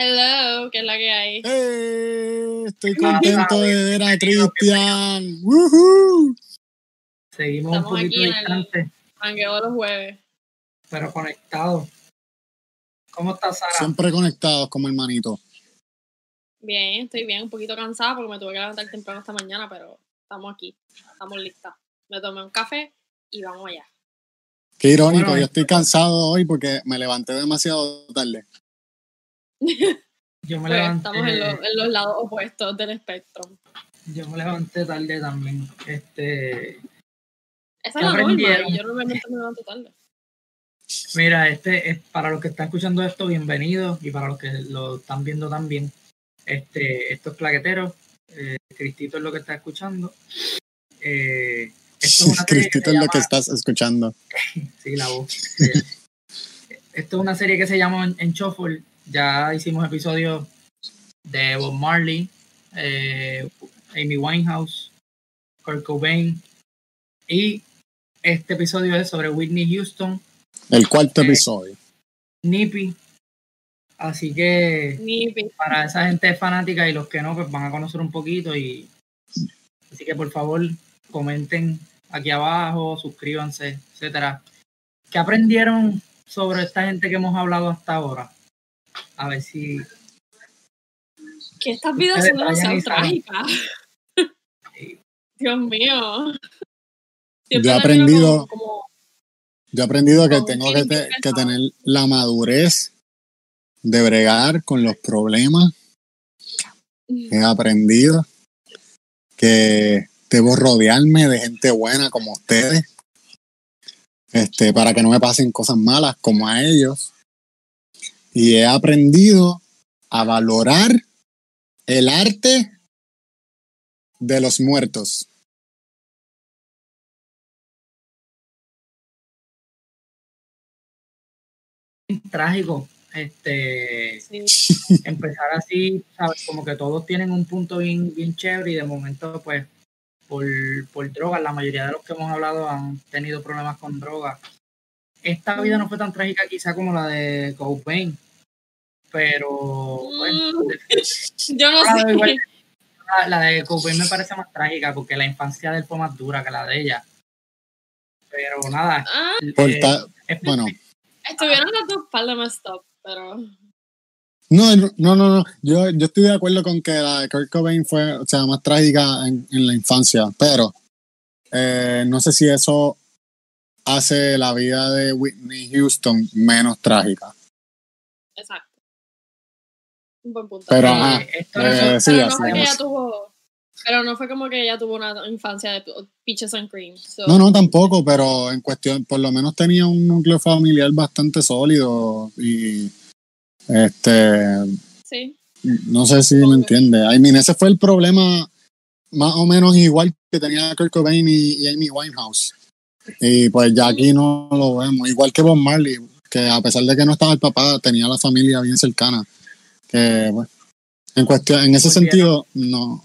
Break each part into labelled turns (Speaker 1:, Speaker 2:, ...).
Speaker 1: Hello, ¿qué es la que hay?
Speaker 2: ¡Eh! Estoy contento de ver a Cristian. ¡Woohoo!
Speaker 3: Seguimos
Speaker 1: Estamos
Speaker 3: un
Speaker 1: aquí
Speaker 3: poquito
Speaker 1: en el-
Speaker 3: distantes,
Speaker 1: Mangueo los jueves.
Speaker 3: pero conectados. ¿Cómo estás, Sara?
Speaker 2: Siempre conectados como hermanito.
Speaker 1: Bien, estoy bien, un poquito cansada porque me tuve que levantar temprano esta mañana, pero estamos aquí, estamos listas. Me tomé un café y vamos allá.
Speaker 2: Qué irónico,
Speaker 3: Bueno,
Speaker 2: yo estoy cansado hoy porque me levanté demasiado tarde.
Speaker 3: Yo me
Speaker 1: Pues,
Speaker 3: levanté,
Speaker 1: estamos en, los- en los lados opuestos del espectro.
Speaker 3: yo me levanté tarde también. Este,
Speaker 1: Esa
Speaker 3: ¿Qué
Speaker 1: es la norma, yo normalmente me levanto tarde.
Speaker 3: mira, este es para los que están escuchando esto, bienvenidos y para los que lo están viendo también. Este, esto es Plaquetero. Eh, Cristito es lo que está escuchando. Eh, esto es una serie que
Speaker 2: Cristito
Speaker 3: se
Speaker 2: es lo que estás escuchando.
Speaker 3: Sí, la voz. Eh, Esto es una serie que se llama En- En Shuffle. Ya hicimos episodios de Bob Marley, eh, Amy Winehouse, Kurt Cobain. Y este episodio es sobre Whitney Houston,
Speaker 2: El cuarto
Speaker 3: Eh,
Speaker 2: episodio.
Speaker 3: Nippy. Así que para esa gente fanática y los que no, pues van a conocer un poquito. y Así que por favor, comenten aquí abajo, suscríbanse, etcétera. ¿Qué aprendieron sobre esta gente que hemos hablado hasta ahora? A ver si
Speaker 1: que estas vidas son demasiado trágicas.
Speaker 3: Sí.
Speaker 1: Dios mío.
Speaker 2: Yo he aprendido-
Speaker 1: como- como-
Speaker 2: Yo he aprendido que tengo que, te- que tener la madurez de bregar con los problemas. He aprendido que debo rodearme de gente buena como ustedes. Este, para que no me pasen cosas malas como a ellos. Y he aprendido a valorar el arte de los muertos.
Speaker 3: trágico este
Speaker 1: Sí.
Speaker 3: empezar así, ¿sabes? Como que todos tienen un punto bien, bien chévere y de momento, pues, por, por drogas, la mayoría de los que hemos hablado han tenido problemas con drogas. Esta vida no fue tan trágica quizá como la de Cobain, pero bueno,
Speaker 1: Mm. Yo no
Speaker 3: Ah,
Speaker 1: sé.
Speaker 3: igual. la, la de Cobain me parece más trágica porque la infancia de él fue más dura que la de ella. Pero nada,
Speaker 1: Ah,
Speaker 3: eh,
Speaker 2: ta-
Speaker 3: es-
Speaker 2: bueno,
Speaker 1: estuvieron las dos de messed up, pero.
Speaker 2: No, no, no, no. Yo, yo estoy de acuerdo con que la de Kurt Cobain fue, o sea, más trágica en, en la infancia, pero eh, no sé si eso hace la vida de Whitney Houston menos trágica.
Speaker 1: Exacto. Un buen punto.
Speaker 2: Pero, ajá, eh, sí,
Speaker 1: pero no fue que
Speaker 2: es.
Speaker 1: ella tuvo. Pero no fue como que ella tuvo una infancia de peaches and cream. so-
Speaker 2: No, no, tampoco, pero en cuestión, por lo menos tenía un núcleo familiar bastante sólido y este,
Speaker 1: Sí.
Speaker 2: no sé si me entiende. I mean, ese fue el problema más o menos igual que tenía Kurt Cobain y, y Amy Winehouse. Y pues ya aquí no lo vemos. Igual que Bob Marley, que a pesar de que no estaba el papá, tenía la familia bien cercana. Que, pues, en cuestión, en ese sentido, no.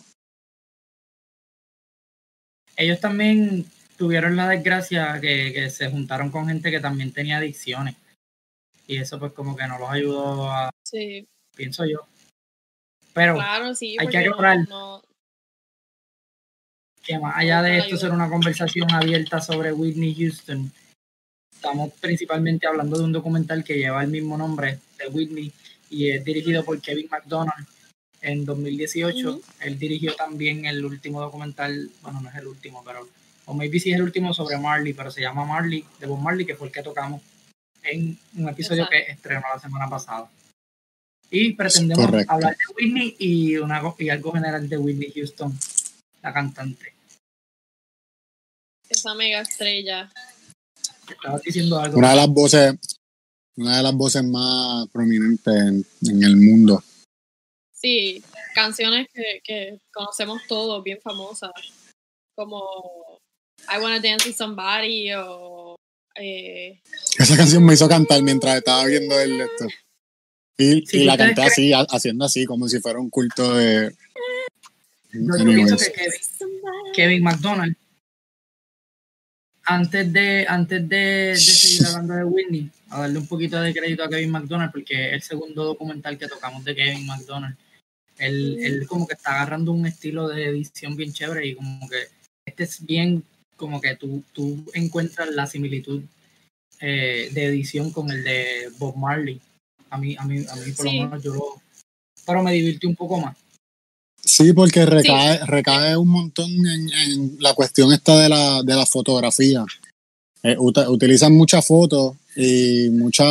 Speaker 3: ellos también tuvieron la desgracia que, que se juntaron con gente que también tenía adicciones. Y eso pues como que no los ayudó a,
Speaker 1: Sí.
Speaker 3: pienso yo. Pero
Speaker 1: Claro, sí.
Speaker 3: hay que
Speaker 1: no-
Speaker 3: aclarar.
Speaker 1: no-
Speaker 3: que más allá de esto ser una conversación abierta sobre Whitney Houston, estamos principalmente hablando de un documental que lleva el mismo nombre de Whitney y es dirigido por Kevin McDonald en 2018.
Speaker 1: Ujú.
Speaker 3: Él dirigió también el último documental, bueno, no es el último, pero, o maybe sí es el último sobre Marley, pero se llama Marley, de Bob Marley, que fue el que tocamos en un episodio
Speaker 1: Exacto.
Speaker 3: que estrenó la semana pasada. Y pretendemos
Speaker 2: Correcto.
Speaker 3: hablar de Whitney y, una, y algo general de Whitney Houston, la cantante.
Speaker 1: Esa mega estrella.
Speaker 3: Estabas diciendo algo.
Speaker 2: Una de las voces, una de las voces más prominentes en, en el mundo.
Speaker 1: Sí, canciones que, que conocemos todos, bien famosas. Como I Wanna Dance with Somebody o. Eh,
Speaker 2: Esa canción me hizo cantar mientras estaba viendo el esto. Y,
Speaker 3: Sí,
Speaker 2: y la
Speaker 3: ¿ustedes
Speaker 2: canté así, ha- haciendo así, como si fuera un culto de.
Speaker 3: No, yo pienso que Kevin, Kevin McDonald antes de, antes de, seguir hablando de Whitney, a darle un poquito de crédito a Kevin McDonald, porque es el segundo documental que tocamos de Kevin McDonald. Él, él como que está agarrando un estilo de edición bien chévere y como que este es bien como que tú, tú encuentras la similitud eh, de edición con el de Bob Marley. A mí, a mí, a mí por lo menos yo lo... Pero me divirtió un poco más.
Speaker 2: Sí, porque recae, recae un montón en, la cuestión esta de la, de la fotografía. Eh, utilizan muchas fotos y muchas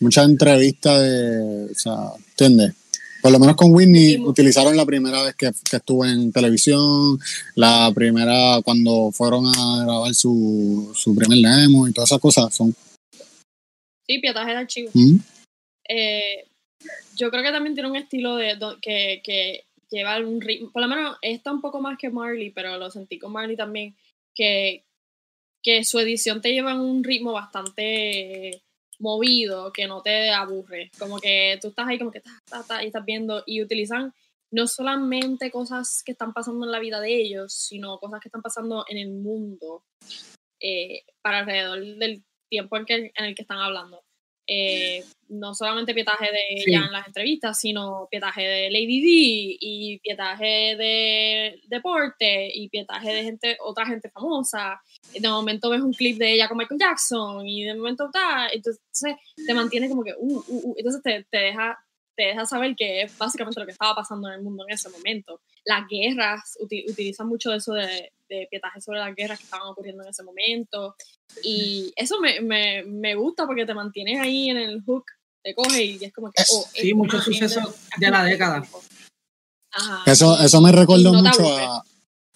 Speaker 2: mucha entrevistas de, o sea, ¿entiendes? Por lo menos con Whitney utilizaron la primera vez que, que, estuvo en televisión, la primera cuando fueron a grabar su, su primer demo y todas esas cosas. Son...
Speaker 1: Sí, pietaje de archivo. Eh, yo creo que también tiene un estilo de que, que lleva un ritmo, por lo menos está un poco más que Marley, pero lo sentí con Marley también, que, que su edición te lleva en un ritmo bastante movido, que no te aburre, como que tú estás ahí como que ta, y estás viendo y utilizan no solamente cosas que están pasando en la vida de ellos, sino cosas que están pasando en el mundo eh, para alrededor del tiempo en, que, en el que están hablando. Eh, no solamente pietaje de ella en las entrevistas, sino pietaje de Lady D y pietaje de deporte y pietaje de gente, otra gente famosa. De momento ves un clip de ella con Michael Jackson y de momento está, entonces te mantiene como que, uh, uh, uh, entonces te, te, deja, te deja saber que es básicamente lo que estaba pasando en el mundo en ese momento. Las guerras utilizan mucho eso de, de pietaje sobre las guerras que estaban ocurriendo en ese momento. Y eso me, me, me gusta porque te mantienes ahí en el hook, te coge y es como que... Oh,
Speaker 3: sí, muchos sucesos de la década.
Speaker 2: Eso, eso me recordó mucho a...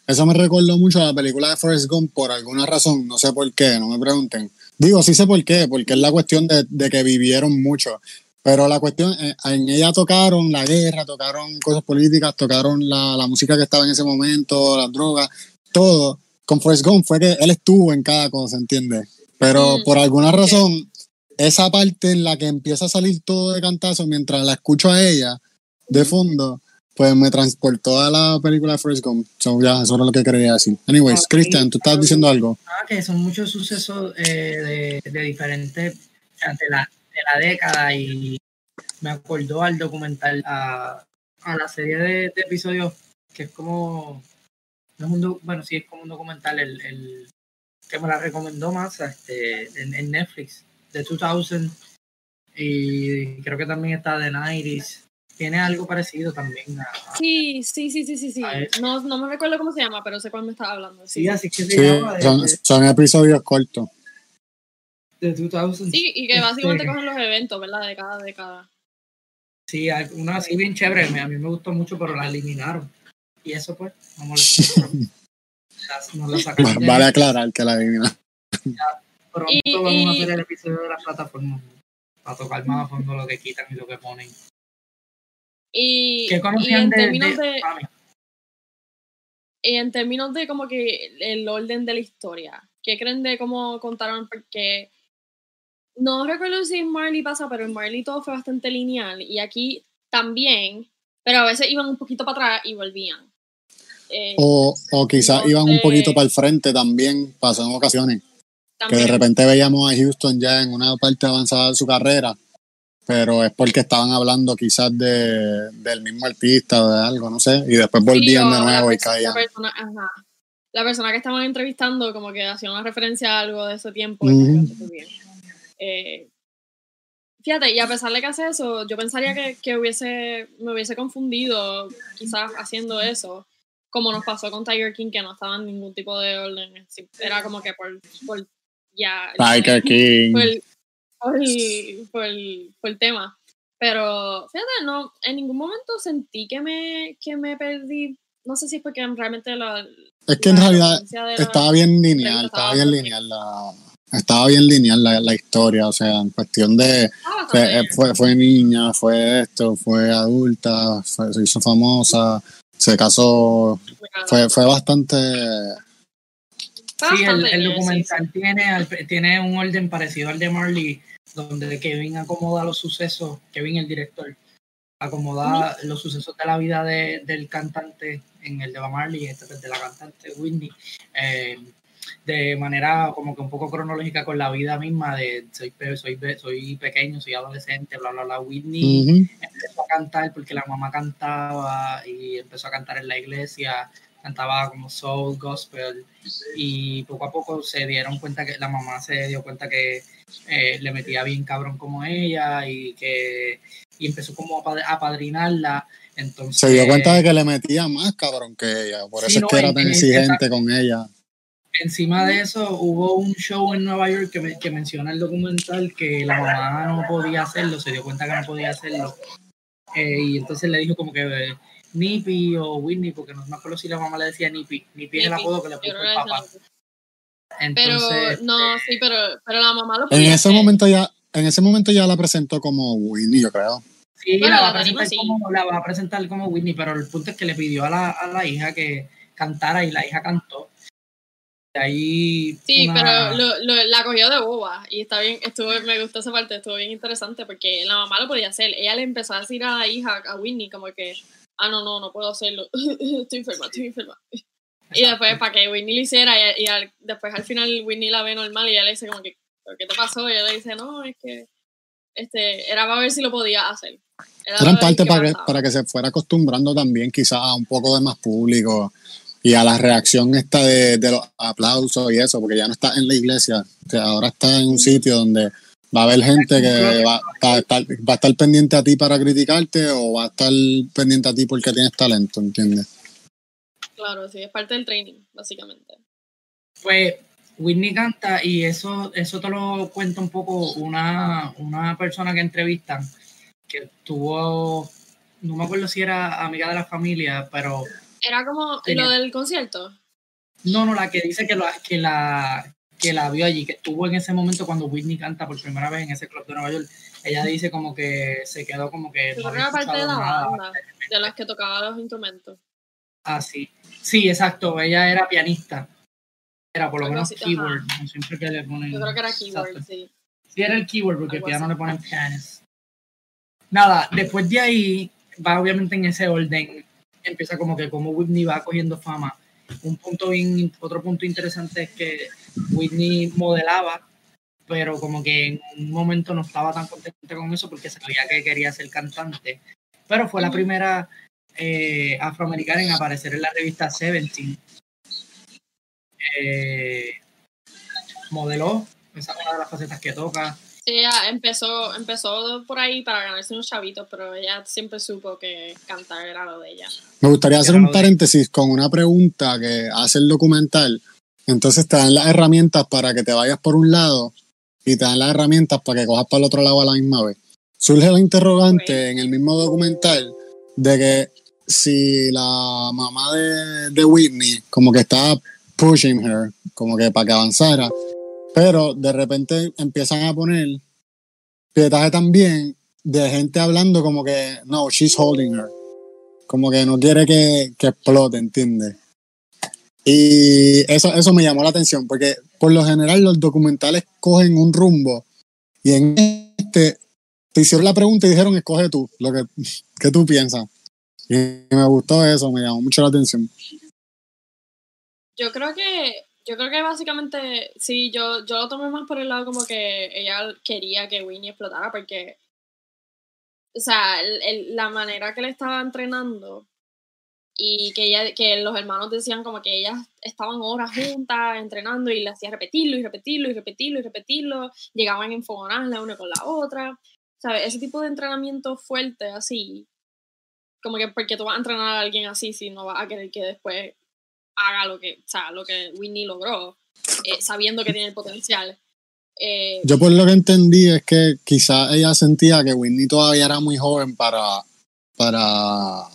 Speaker 2: Eso me recordó mucho a la película de Forrest Gump por alguna razón, no sé por qué, no me pregunten. Digo, sí sé por qué, porque es la cuestión de, de que vivieron mucho. Pero la cuestión, eh, en ella tocaron la guerra, tocaron cosas políticas, tocaron la, la música que estaba en ese momento, las drogas, todo, con Forrest Gump fue que él estuvo en cada cosa, ¿entiendes? Pero mm. por alguna razón, esa parte en la que empieza a salir todo de cantazo mientras la escucho a ella de fondo, pues me transportó a la película de Forrest Gump. ya, eso era lo que quería decir. Anyways, Christian, tú estabas diciendo algo.
Speaker 3: Ah, que son muchos sucesos eh, de, de, diferentes, de la, de la década y me acordó al documental, a, a la serie de episodios que es como bueno, sí es como un documental, el, el que me la recomendó más este, en, Netflix, de 2000, y creo que también está de 90 Tiene algo parecido también.
Speaker 1: sí, sí, sí, sí, sí, sí. No, no me recuerdo cómo se llama, pero sé cuál me estaba hablando.
Speaker 3: Sí, así que se llama.
Speaker 2: son, episodios cortos.
Speaker 3: De 2000.
Speaker 1: Sí, y que básicamente este, cogen los eventos, ¿verdad? De cada década.
Speaker 3: Sí, una así bien chévere. A mí me gustó mucho, pero la eliminaron. Y eso pues, no
Speaker 2: vale aclarar que la adivina.
Speaker 3: pronto y, vamos a hacer el episodio de las plataformas para tocar más a fondo lo que quitan y lo que ponen.
Speaker 1: Y, ¿Qué conocían en de, términos de, y en términos de como que el orden de la historia, ¿qué creen de cómo contaron? Porque no recuerdo si en Marley pasa, pero en Marley todo fue bastante lineal y aquí también, pero a veces iban un poquito para atrás y volvían.
Speaker 2: Eh, o, o quizás iban un poquito para el frente también, pasó en ocasiones. Que de repente veíamos a Houston ya en una parte avanzada de su carrera, pero es porque estaban hablando quizás de, del mismo artista o de algo, no sé, y después volvían de nuevo y caían.
Speaker 1: La persona, la persona que estaban entrevistando como que hacía una referencia a algo de ese tiempo. Eh, fíjate, y a pesar de que hace eso, yo pensaría que, que hubiese, me hubiese confundido quizás haciendo eso como nos pasó con Tiger King, que no estaba en ningún tipo de orden. Era como que por, por ya.
Speaker 2: Tiger King.
Speaker 1: Por el, por, el, por, el, tema. Pero fíjate, no, en ningún momento sentí que me, que me perdí. No sé si es porque realmente la.
Speaker 2: Es que en realidad estaba bien lineal, estaba bien lineal la, estaba bien lineal la, la, historia, o sea, en cuestión de fue, fue, niña, fue esto, fue adulta, se hizo famosa, se casó, fue, fue bastante...
Speaker 3: Sí, el, documental tiene, tiene un orden parecido al de Marley, donde Kevin acomoda los sucesos, Kevin el director, acomoda los sucesos de la vida de, del cantante en el de Marley, este es de la cantante Whitney, eh, de manera como que un poco cronológica con la vida misma de soy, soy, soy pequeño, soy adolescente, bla, bla, bla. Whitney empezó a cantar porque la mamá cantaba y empezó a cantar en la iglesia, cantaba como soul, gospel y poco a poco se dieron cuenta que la mamá se dio cuenta que eh, le metía bien cabrón como ella y que y empezó como a apadrinarla. Entonces,
Speaker 2: se dio cuenta de que le metía más cabrón que ella, por eso es que era tan exigente con ella
Speaker 3: encima de eso, hubo un show en Nueva York que, que, menciona el documental que la mamá no podía hacerlo, se dio cuenta que no podía hacerlo. Eh, y entonces le dijo como que eh, Nippy o Whitney, porque no me acuerdo si la mamá le decía Nippy. Nippy es el apodo que le puso el papá.
Speaker 1: pero, no, sí, pero, pero la mamá lo
Speaker 2: En ese momento ya, en ese momento ya la presentó como Whitney, yo creo.
Speaker 3: Sí, la, va a presentar como, la va a presentar como Whitney, pero el punto es que le pidió a la, a la hija que cantara y la hija cantó ahí
Speaker 1: sí, pero lo, la cogió de boba y está bien, estuvo, me gustó esa parte, estuvo bien interesante porque la mamá lo podía hacer. Ella le empezó a decir a la hija, a Whitney, como que, ah, no, no, no puedo hacerlo, estoy enferma, estoy enferma. Y después, para que Whitney lo hiciera, y, después al final Whitney la ve normal y ella le dice como que, ¿qué te pasó? Y ella le dice, no, es que este, era para ver si lo podía hacer.
Speaker 2: Era, en parte para que, para que se fuera acostumbrando también quizás a un poco de más público y a la reacción esta de, los aplausos y eso, porque ya no está en la iglesia, ahora está en un sitio donde va a haber gente que va, a estar, va a estar pendiente a ti para criticarte o va a estar pendiente a ti porque tienes talento, ¿entiendes?
Speaker 1: Claro, sí, es parte del training, básicamente.
Speaker 3: Pues Whitney canta y eso, eso te lo cuenta un poco una, una persona que entrevistan, que tuvo, no me acuerdo si era amiga de la familia, pero
Speaker 1: era como lo del concierto.
Speaker 3: No, no, la que dice que, la, que, la, que la vio allí, que estuvo en ese momento cuando Whitney canta por primera vez en ese club de Nueva York. Ella dice como que se quedó como que.
Speaker 1: no era parte de la banda, de las que tocaba los instrumentos.
Speaker 3: Ah, sí. Sí, exacto. Ella era pianista. Era por lo menos keyboard. Siempre que le ponen.
Speaker 1: Yo creo que era keyboard, sí. Sí,
Speaker 3: era el keyboard porque el piano le ponen pianist. Nada, después de ahí va obviamente en ese orden empieza como que como Whitney va cogiendo fama. Un punto bien, otro punto interesante es que Whitney modelaba, pero como que en un momento no estaba tan contenta con eso porque sabía que quería ser cantante. Pero fue la primera eh, afroamericana en aparecer en la revista Seventeen. Eh, modeló, esa es una de las facetas que toca.
Speaker 1: Sí, ella empezó, empezó por ahí para ganarse unos chavitos, pero ella siempre supo que cantar era lo de ella.
Speaker 2: Me gustaría hacer un paréntesis con una pregunta que hace el documental. Entonces te dan las herramientas para que te vayas por un lado y te dan las herramientas para que cojas para el otro lado a la misma vez. Surge la interrogante en el mismo documental de que si la mamá de, de Whitney como que estaba pushing her, como que para que avanzara, pero de repente empiezan a poner pietaje también de gente hablando como que, no, she's holding her. Como que no quiere que, que explote, ¿entiendes? Y eso, eso me llamó la atención, porque por lo general los documentales cogen un rumbo y en este te hicieron la pregunta y dijeron, escoge tú, lo que, que tú piensas. Y me gustó eso, me llamó mucho la atención.
Speaker 1: Yo creo que yo creo que básicamente, sí, yo, yo lo tomé más por el lado como que ella quería que Winnie explotara porque, o sea, la manera que le estaba entrenando y que, ella, que los hermanos decían como que ellas estaban horas juntas entrenando y le hacía repetirlo y repetirlo y repetirlo y repetirlo, llegaban en enfogonadas la una con la otra, ¿sabes? Ese tipo de entrenamiento fuerte así, como que porque tú vas a entrenar a alguien así si no vas a querer que después haga lo que, o sea, lo que Whitney logró, eh, sabiendo que tiene el potencial. Eh,
Speaker 2: Yo por lo que entendí es que quizás ella sentía que Whitney todavía era muy joven para... para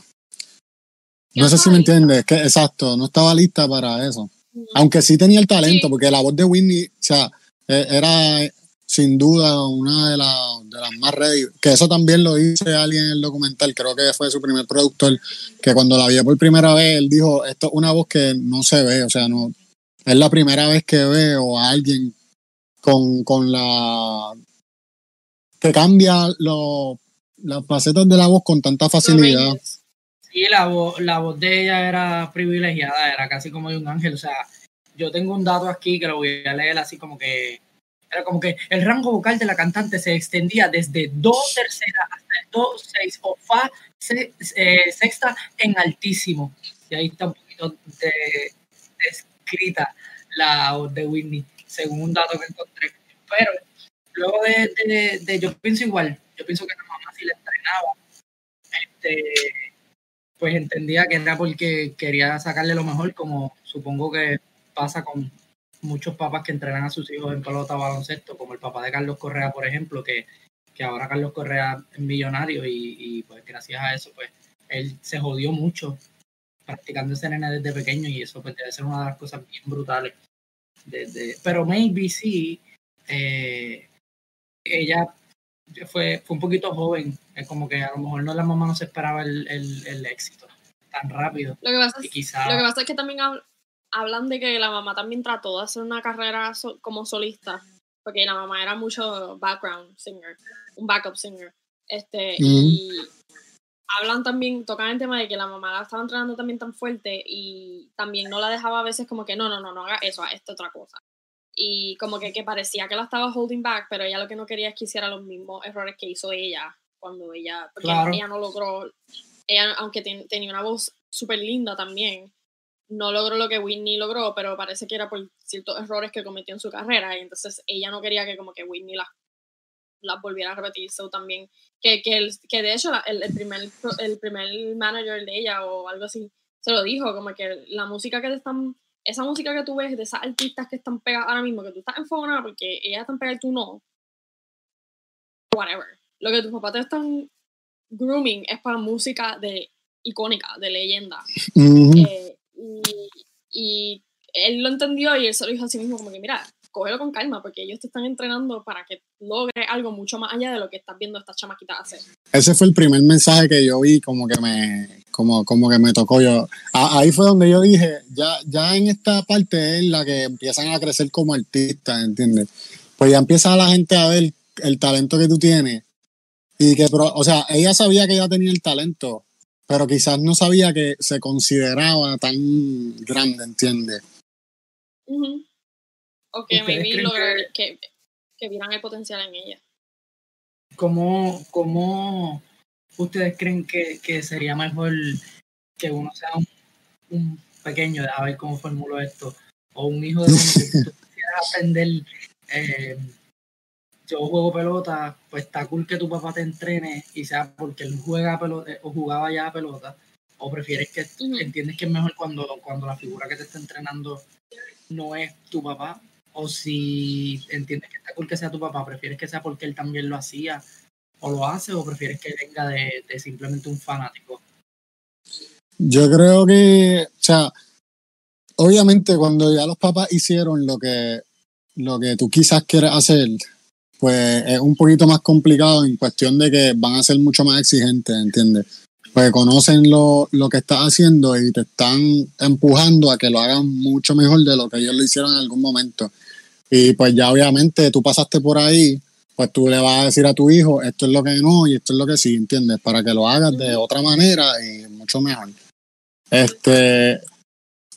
Speaker 2: no sé si me entiendes, que exacto, no estaba lista para eso. Aunque sí tenía el talento, porque la voz de Whitney, o sea, e, era sin duda una de, las más ready. Que eso también lo dice alguien en el documental, creo que fue su primer productor, que cuando la vio por primera vez, él dijo, esto es una voz que no se ve, o sea, no es la primera vez que veo a alguien con, con la... que cambia lo, las facetas de la voz con tanta facilidad.
Speaker 3: Sí, la voz, la voz de ella era privilegiada, era casi como de un ángel, o sea, yo tengo un dato aquí que lo voy a leer así como que era como que el rango vocal de la cantante se extendía desde do tercera hasta do seis o fa eh, sexta en altísimo. Y ahí está un poquito descrita la voz de Whitney, según un dato que encontré. Pero luego de, de, yo pienso igual, yo pienso que la mamá si le entrenaba, este, pues entendía que era porque quería sacarle lo mejor, como supongo que pasa con muchos papás que entrenan a sus hijos en pelota baloncesto, como el papá de Carlos Correa, por ejemplo, que, que ahora Carlos Correa es millonario y, y, pues gracias a eso, pues él se jodió mucho practicando ese nene desde pequeño y eso pues debe ser una de las cosas bien brutales. Desde, pero maybe sí, eh, ella fue, fue un poquito joven, es como que a lo mejor no la mamá no se esperaba el, el, el éxito tan rápido.
Speaker 1: Lo que pasa, es, lo que pasa es que también hablan de que la mamá también trató de hacer una carrera como solista, porque la mamá era mucho background singer, un backup singer. Este, Y hablan también, tocan el tema de que la mamá la estaba entrenando también tan fuerte y también no la dejaba a veces como que no, no, no, no haga eso, haz esta otra cosa. Y como que, que parecía que la estaba holding back, pero ella lo que no quería es que hiciera los mismos errores que hizo ella cuando ella, porque ella no logró, ella aunque tenía una voz súper linda también, no logró lo que Whitney logró, pero parece que era por ciertos errores que cometió en su carrera, y entonces ella no quería que como que Whitney las la volviera a repetir, so también, que, que, el, que de hecho el, el, primer, el primer manager de ella o algo así, se lo dijo, como que la música que te están, esa música que tú ves de esas artistas que están pegadas ahora mismo, que tú estás enfogonada porque ellas están pegadas y tú no, whatever. Lo que tus papás te están grooming es para música de icónica, de leyenda. eh, y, él lo entendió y él se lo dijo a sí mismo como que, mira, cógelo con calma porque ellos te están entrenando para que logres algo mucho más allá de lo que estás viendo estas chamaquitas hacer.
Speaker 2: Ese fue el primer mensaje que yo vi como que me, como, como que me tocó yo. ahí fue donde yo dije, ya, ya en esta parte es la que empiezan a crecer como artistas, ¿entiendes? Pues ya empieza la gente a ver el talento que tú tienes. Y que, o sea, ella sabía que ella tenía el talento, pero quizás no sabía que se consideraba tan grande, ¿entiendes?
Speaker 1: O que maybe que, que, vieran el potencial en ella.
Speaker 3: ¿Cómo, cómo ustedes creen que, que, sería mejor que uno sea un, pequeño, a ver cómo formulo esto, o un hijo de uno que tú quieras aprender eh, yo juego pelota, pues está cool que tu papá te entrene y sea porque él juega pelota o jugaba ya a pelota, o prefieres que entiendes que es mejor cuando, cuando la figura que te está entrenando no es tu papá, o si entiendes que está cool que sea tu papá, prefieres que sea porque él también lo hacía o lo hace, o prefieres que venga de, de simplemente un fanático.
Speaker 2: Yo creo que, o sea, obviamente cuando ya los papás hicieron lo que, lo que tú quizás quieres hacer, pues es un poquito más complicado en cuestión de que van a ser mucho más exigentes, ¿entiendes? Pues conocen lo, lo que estás haciendo y te están empujando a que lo hagan mucho mejor de lo que ellos lo hicieron en algún momento. Y pues ya obviamente tú pasaste por ahí, pues tú le vas a decir a tu hijo, esto es lo que no y esto es lo que sí, ¿entiendes? Para que lo hagas de otra manera y mucho mejor. Este,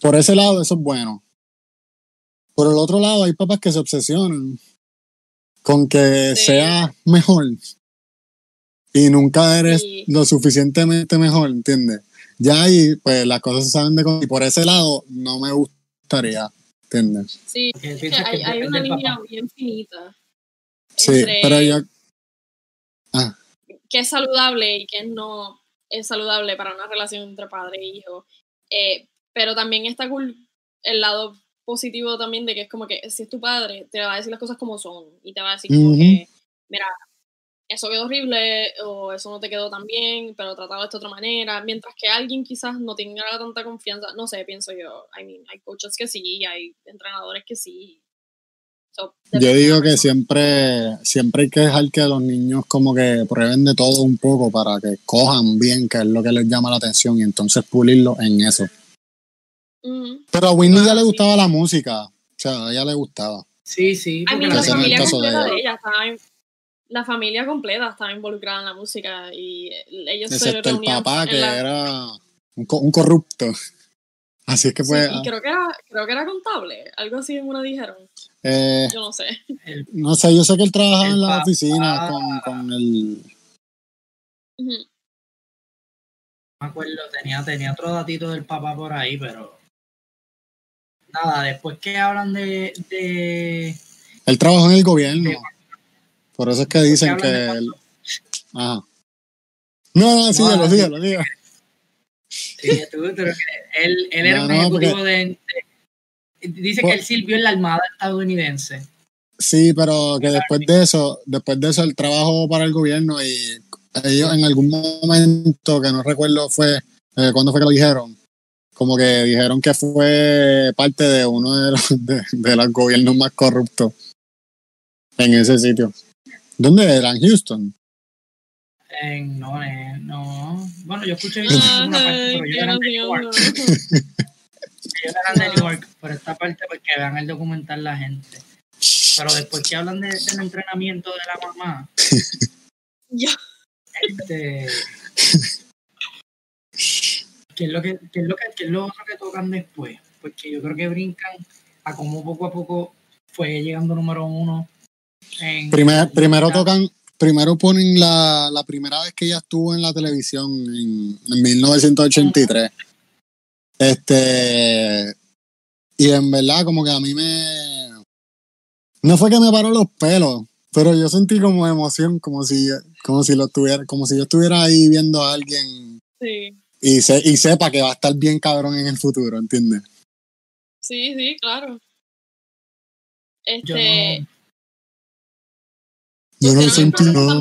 Speaker 2: por ese lado eso es bueno. Por el otro lado hay papás que se obsesionan con que sea mejor y nunca eres lo suficientemente mejor, ¿entiendes? Ya ahí, pues las cosas se saben de y por ese lado no me gustaría, ¿entiendes?
Speaker 1: Sí, hay, una línea bien finita.
Speaker 2: Sí, pero yo... Ah.
Speaker 1: Que es saludable y que no es saludable para una relación entre padre e hijo. Eh, pero también está cool el lado positivo también de que es como que si es tu padre, te va a decir las cosas como son y te va a decir como que, mira, eso quedó horrible o eso no te quedó tan bien, pero tratado de esta otra manera, mientras que alguien quizás no tenga tanta confianza, no sé, pienso yo, I mean, hay coaches que sí, hay entrenadores que sí.
Speaker 2: yo digo que siempre, siempre hay que dejar que los niños como que prueben de todo un poco para que cojan bien, que es lo que les llama la atención, y entonces pulirlo en eso. Pero a Winnie ya le gustaba la música. O sea, a ella le gustaba.
Speaker 3: Sí, sí.
Speaker 1: A mí la familia completa de ella, estaba la familia completa estaba involucrada en la música y ellos
Speaker 2: Excepto se reunían. el papá, que era un, corrupto. Así es que pues...
Speaker 1: y creo que, era, creo que era contable, algo así en una dijeron.
Speaker 2: Eh,
Speaker 1: yo no sé.
Speaker 2: no sé, yo sé que él trabajaba en la oficina con, con el...
Speaker 3: me acuerdo, tenía, tenía otro datito del papá por ahí, pero... Nada, después que hablan de... de...
Speaker 2: Él trabajó en el gobierno. por eso es que dicen que... Él... Ajá. No, no, síguelo, síguelo, síguelo.
Speaker 3: Sí, pero él, él era un ejecutivo de, Dice que él sirvió en la Armada estadounidense.
Speaker 2: Sí, pero que después de eso, después de eso, él trabajó para el gobierno y ellos en algún momento, que no recuerdo fue, eh, cuándo fue que lo dijeron, como que dijeron que fue parte de uno de los, de, los gobiernos más corruptos en ese sitio. ¿Dónde era? ¿En Houston?
Speaker 3: En, no, no. Bueno, yo escuché una parte, pero yo era de York. Ellos eran de York por esta parte porque vean el documental la gente. Pero después que hablan de, del entrenamiento de la mamá.
Speaker 1: Ya.
Speaker 3: Este. ¿Qué es lo que, qué es lo que, qué es lo otro que tocan después? Porque yo creo que brincan a cómo poco a poco fue llegando número uno. En
Speaker 2: primero tocan primero ponen la, la, primera vez que ella estuvo en la televisión en, en 1983. Este. Y en verdad, como que a mí me. No fue que me paró los pelos, pero yo sentí como emoción, como si, como si lo tuviera, como si yo estuviera ahí viendo a alguien.
Speaker 1: Sí.
Speaker 2: Y, se, y sepa que va a estar bien cabrón en el futuro, ¿entiendes?
Speaker 1: Sí, sí, claro. Este.
Speaker 2: Yo no sentí nada.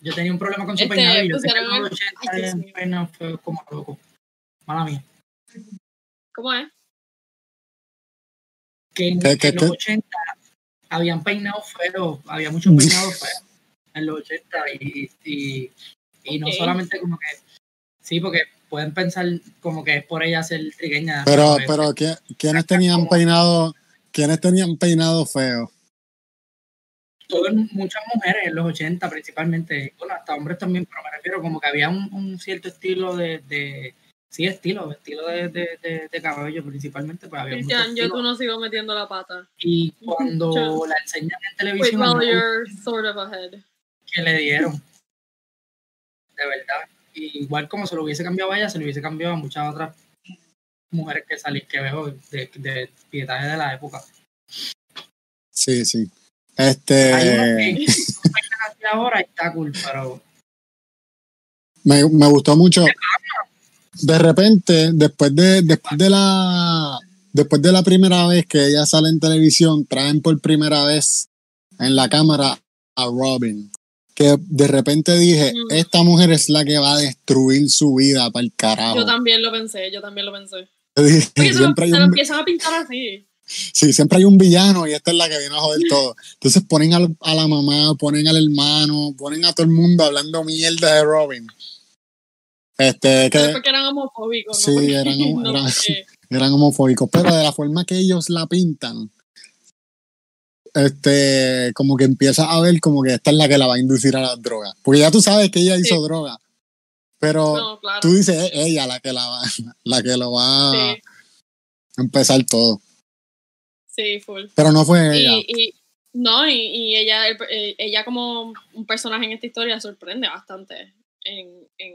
Speaker 3: Yo tenía un problema con su este, peinado y yo tenía el 80 en peinado fue como loco. Mala mía.
Speaker 1: ¿Cómo es?
Speaker 3: Que en, ¿Qué, los 80 habían peinado feos, había muchos peinados feos en los 80 y, y, y no solamente como que, sí, porque pueden pensar como que es por ella ser trigueña.
Speaker 2: Pero, pero, ¿quiénes tenían peinado, quiénes tenían peinado feo?
Speaker 3: todas, muchas mujeres en los 80 principalmente, bueno, hasta hombres también, pero me refiero como que había un, cierto estilo de, de, sí, estilo, estilo de, de, de, cabello principalmente. Pues había
Speaker 1: Cristian, yo tú no sigo metiendo la pata.
Speaker 3: Y cuando la enseñan en televisión, no,
Speaker 1: sort of
Speaker 3: que le dieron, de verdad. Y igual como se lo hubiese cambiado a ella, se lo hubiese cambiado a muchas otras mujeres que salí, que veo de, de pietaje de la época.
Speaker 2: Sí, sí. Este.
Speaker 3: ahora está cool, pero.
Speaker 2: Me, me gustó mucho. De repente, después de, después de la. Después de la primera vez que ella sale en televisión, traen por primera vez en la cámara a Robin. Que de repente dije, esta mujer es la que va a destruir su vida para el carajo.
Speaker 1: Yo también lo pensé, yo también lo pensé. se, lo, empiezan a pintar así.
Speaker 2: Sí, siempre hay un villano y esta es la que viene a joder todo. Entonces ponen a la mamá, ponen al hermano, ponen a todo el mundo hablando mierda de Robin. Este, que,
Speaker 1: porque eran homofóbicos,
Speaker 2: ¿no? Sí, eran, eran, homofóbicos, pero de la forma que ellos la pintan, este, como que empieza a ver como que esta es la que la va a inducir a las drogas. Porque ya tú sabes que ella hizo droga. Pero tú dices, ella la que la va, la que lo va a empezar todo.
Speaker 1: Sí, full.
Speaker 2: Pero no fue ella.
Speaker 1: Y, no, y, ella, eh, ella como un personaje en esta historia sorprende bastante en, en,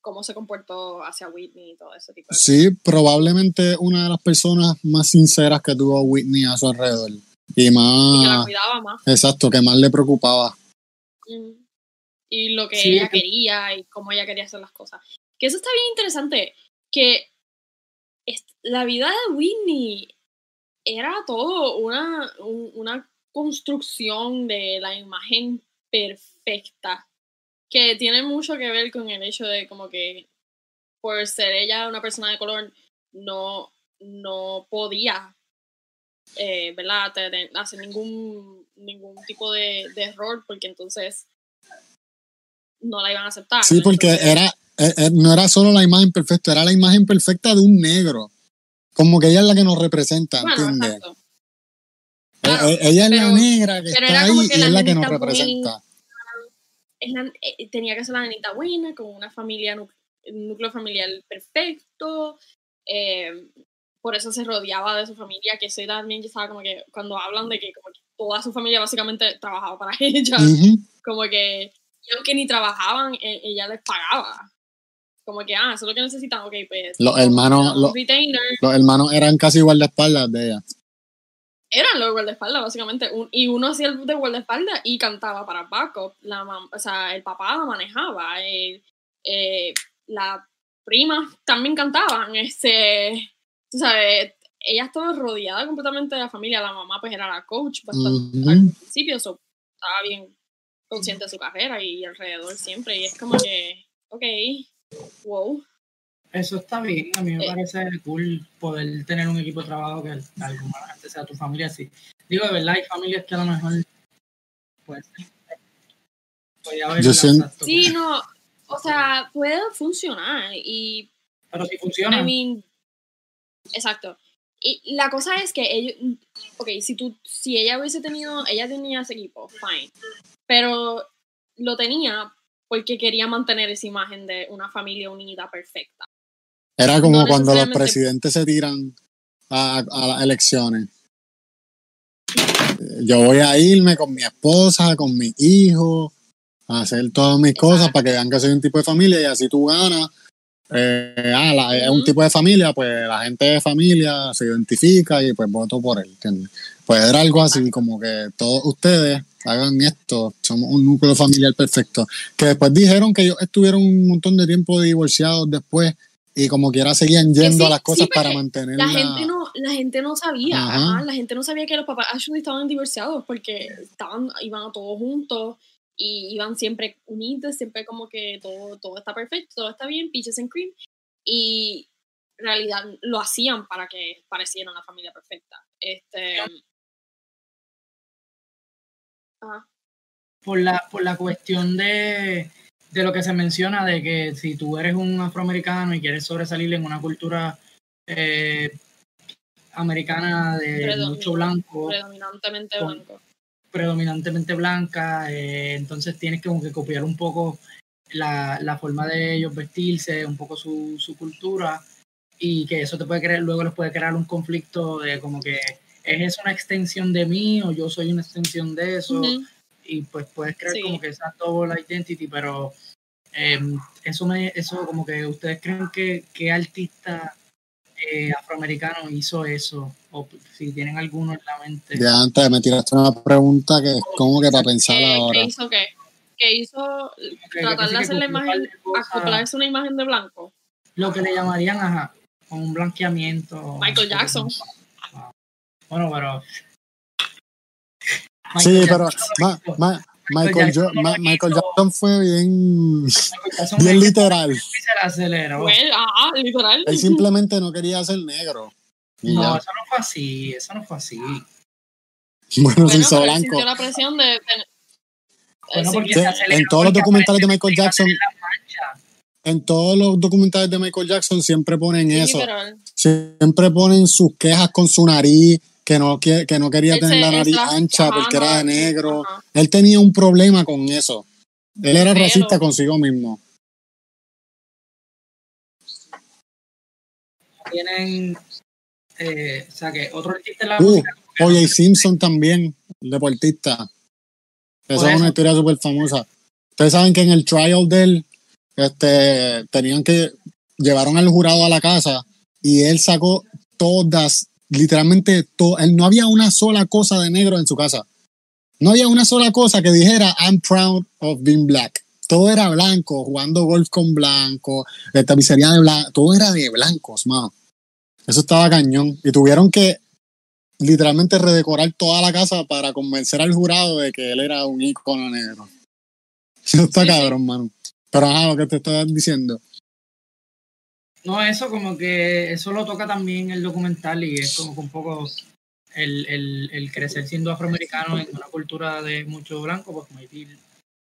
Speaker 1: cómo se comportó hacia Whitney y todo ese tipo de
Speaker 2: cosas. Sí, probablemente una de las personas más sinceras que tuvo Whitney a su alrededor. Y más.
Speaker 1: que la cuidaba más.
Speaker 2: Exacto, que más le preocupaba.
Speaker 1: Y lo que ella quería y cómo ella quería hacer las cosas. Que eso está bien interesante. Que la vida de Whitney era todo una, una construcción de la imagen perfecta, que tiene mucho que ver con el hecho de como que por ser ella una persona de color, no, no podía eh, ¿verdad? hacer ningún, ningún tipo de, error, porque entonces no la iban a aceptar.
Speaker 2: Sí, porque era, eh, eh, no era solo la imagen perfecta, era la imagen perfecta de un negro. Como que ella es la que nos representa, ¿entiendes? Eh, ella es la negra que está ahí y es la que nos representa.
Speaker 1: Tenía que ser la nenita buena, con una familia un núcleo familiar perfecto, eh, por eso se rodeaba de su familia, que eso también estaba como que, cuando hablan de que, como que toda su familia básicamente trabajaba para ella, como que, y aunque ni trabajaban, e, ella les pagaba. Como que, ah, eso es lo que necesitan, ok, pues.
Speaker 2: Los hermanos, los, los hermanos eran casi igual de ella
Speaker 1: eran los guardaespaldas, básicamente. y uno hacía el de guardaespaldas y cantaba para Paco. La, o sea, el papá manejaba. El, eh, la prima también cantaban. Este, tú sabes, ella estaba rodeada completamente de la familia. La mamá, pues, era la coach bastante, al principio. estaba bien consciente de su carrera y alrededor siempre. Y es como que, ok, wow.
Speaker 3: Eso está bien, a mí me eh. parece cool poder tener un equipo de trabajo que alguna gente sea tu familia así. Digo, de verdad, hay familias que a lo mejor puede ser.
Speaker 1: Yo sí, no, o sea, puede funcionar y...
Speaker 3: Pero si funciona.
Speaker 1: I mean, exacto. Y la cosa es que ellos, ok, si tú, si ella hubiese tenido, ella tenía ese equipo, fine, pero lo tenía porque quería mantener esa imagen de una familia unida perfecta.
Speaker 2: Era como cuando los presidentes se tiran a, las elecciones. Yo voy a irme con mi esposa, con mi hijo, a hacer todas mis cosas para que vean que soy un tipo de familia y así tú ganas. Eh, ah, es un tipo de familia, pues la gente de familia se identifica y pues voto por él, ¿entiendes? Pues era algo así, como que todos ustedes hagan esto, somos un núcleo familiar perfecto. Que después dijeron que ellos estuvieron un montón de tiempo divorciados después y como quiera seguían yendo a las cosas para mantener
Speaker 1: la gente no la gente no sabía la gente no sabía que los papás actually estaban divorciados porque estaban iban a todos juntos y iban siempre unidos siempre como que todo todo está perfecto todo está bien peaches and cream. Y en realidad lo hacían para que pareciera una familia perfecta. Este
Speaker 3: por la por la cuestión de de lo que se menciona de que si tú eres un afroamericano y quieres sobresalir en una cultura eh, americana de mucho blanco,
Speaker 1: predominantemente blanco,
Speaker 3: predominantemente blanca, eh, entonces tienes que, como que copiar un poco la, la, forma de ellos vestirse, un poco su, su cultura y que eso te puede crear, luego les puede crear un conflicto de como que es eso una extensión de mí o yo soy una extensión de eso y pues puedes crear como que esa double identity, pero em, eso me, eso como que ustedes creen que qué artista eh, afroamericano hizo eso o si tienen alguno en la mente.
Speaker 2: Ya antes me tiraste una pregunta que es como que para pensar ahora.
Speaker 1: ¿Qué hizo qué? ¿Qué hizo tratar de hacer la imagen, acoplarse una imagen de blanco?
Speaker 3: Lo que le llamarían, ajá, con un blanqueamiento.
Speaker 1: Michael Jackson.
Speaker 3: Bueno, pero
Speaker 2: sí, pero Michael, Jackson fue bien, bien literal.
Speaker 3: Se
Speaker 1: ah.
Speaker 2: Él simplemente no quería ser negro.
Speaker 3: No, eso no fue así, eso no fue así.
Speaker 2: Bueno, se hizo blanco.
Speaker 1: la presión de,
Speaker 2: en todos los documentales de Michael Jackson, en todos los documentales de Michael Jackson siempre ponen eso. Siempre ponen sus quejas con su nariz, que no, que, que no quería tener la nariz ancha porque era de negro. Él tenía un problema con eso. Él era racista consigo mismo.
Speaker 3: Tienen, eh, o sea, que otro artista la
Speaker 2: uh, Oye, Simpson también, el deportista. Esa es una historia súper famosa. Ustedes saben que en el trial de él, este, tenían que, llevaron al jurado a la casa y él sacó todas literalmente todo, él, no había una sola cosa de negro en su casa. No había una sola cosa que dijera I'm proud of being black. Todo era blanco, jugando golf con blanco, de tapicería de blanco, todo era de blancos, mano. Eso estaba cañón. Y tuvieron que literalmente redecorar toda la casa para convencer al jurado de que él era un icono negro. Eso está cabrón, mano. Pero ajá, lo que te estaba diciendo.
Speaker 3: No, eso como que eso lo toca también el documental y es como que un poco el, el, el crecer siendo afroamericano en una cultura de mucho blanco, pues maybe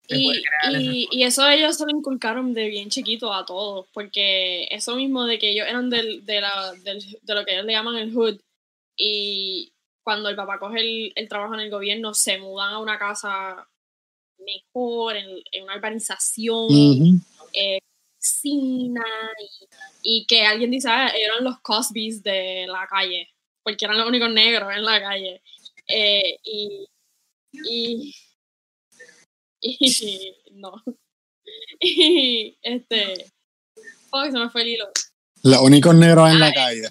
Speaker 1: y, y, y, eso ellos se lo inculcaron de bien chiquito a todos, porque eso mismo de que ellos eran del, de, la, del, de lo que ellos le llaman el hood, y cuando el papá coge el, el trabajo en el gobierno, se mudan a una casa mejor, en, en una urbanización, piscina y, que alguien dice, ah, eran los Cosbys de la calle, porque eran los únicos negros en la calle. Eh, y, y, y, no. Y este, oh, se me fue el hilo.
Speaker 2: Los únicos negros en la calle.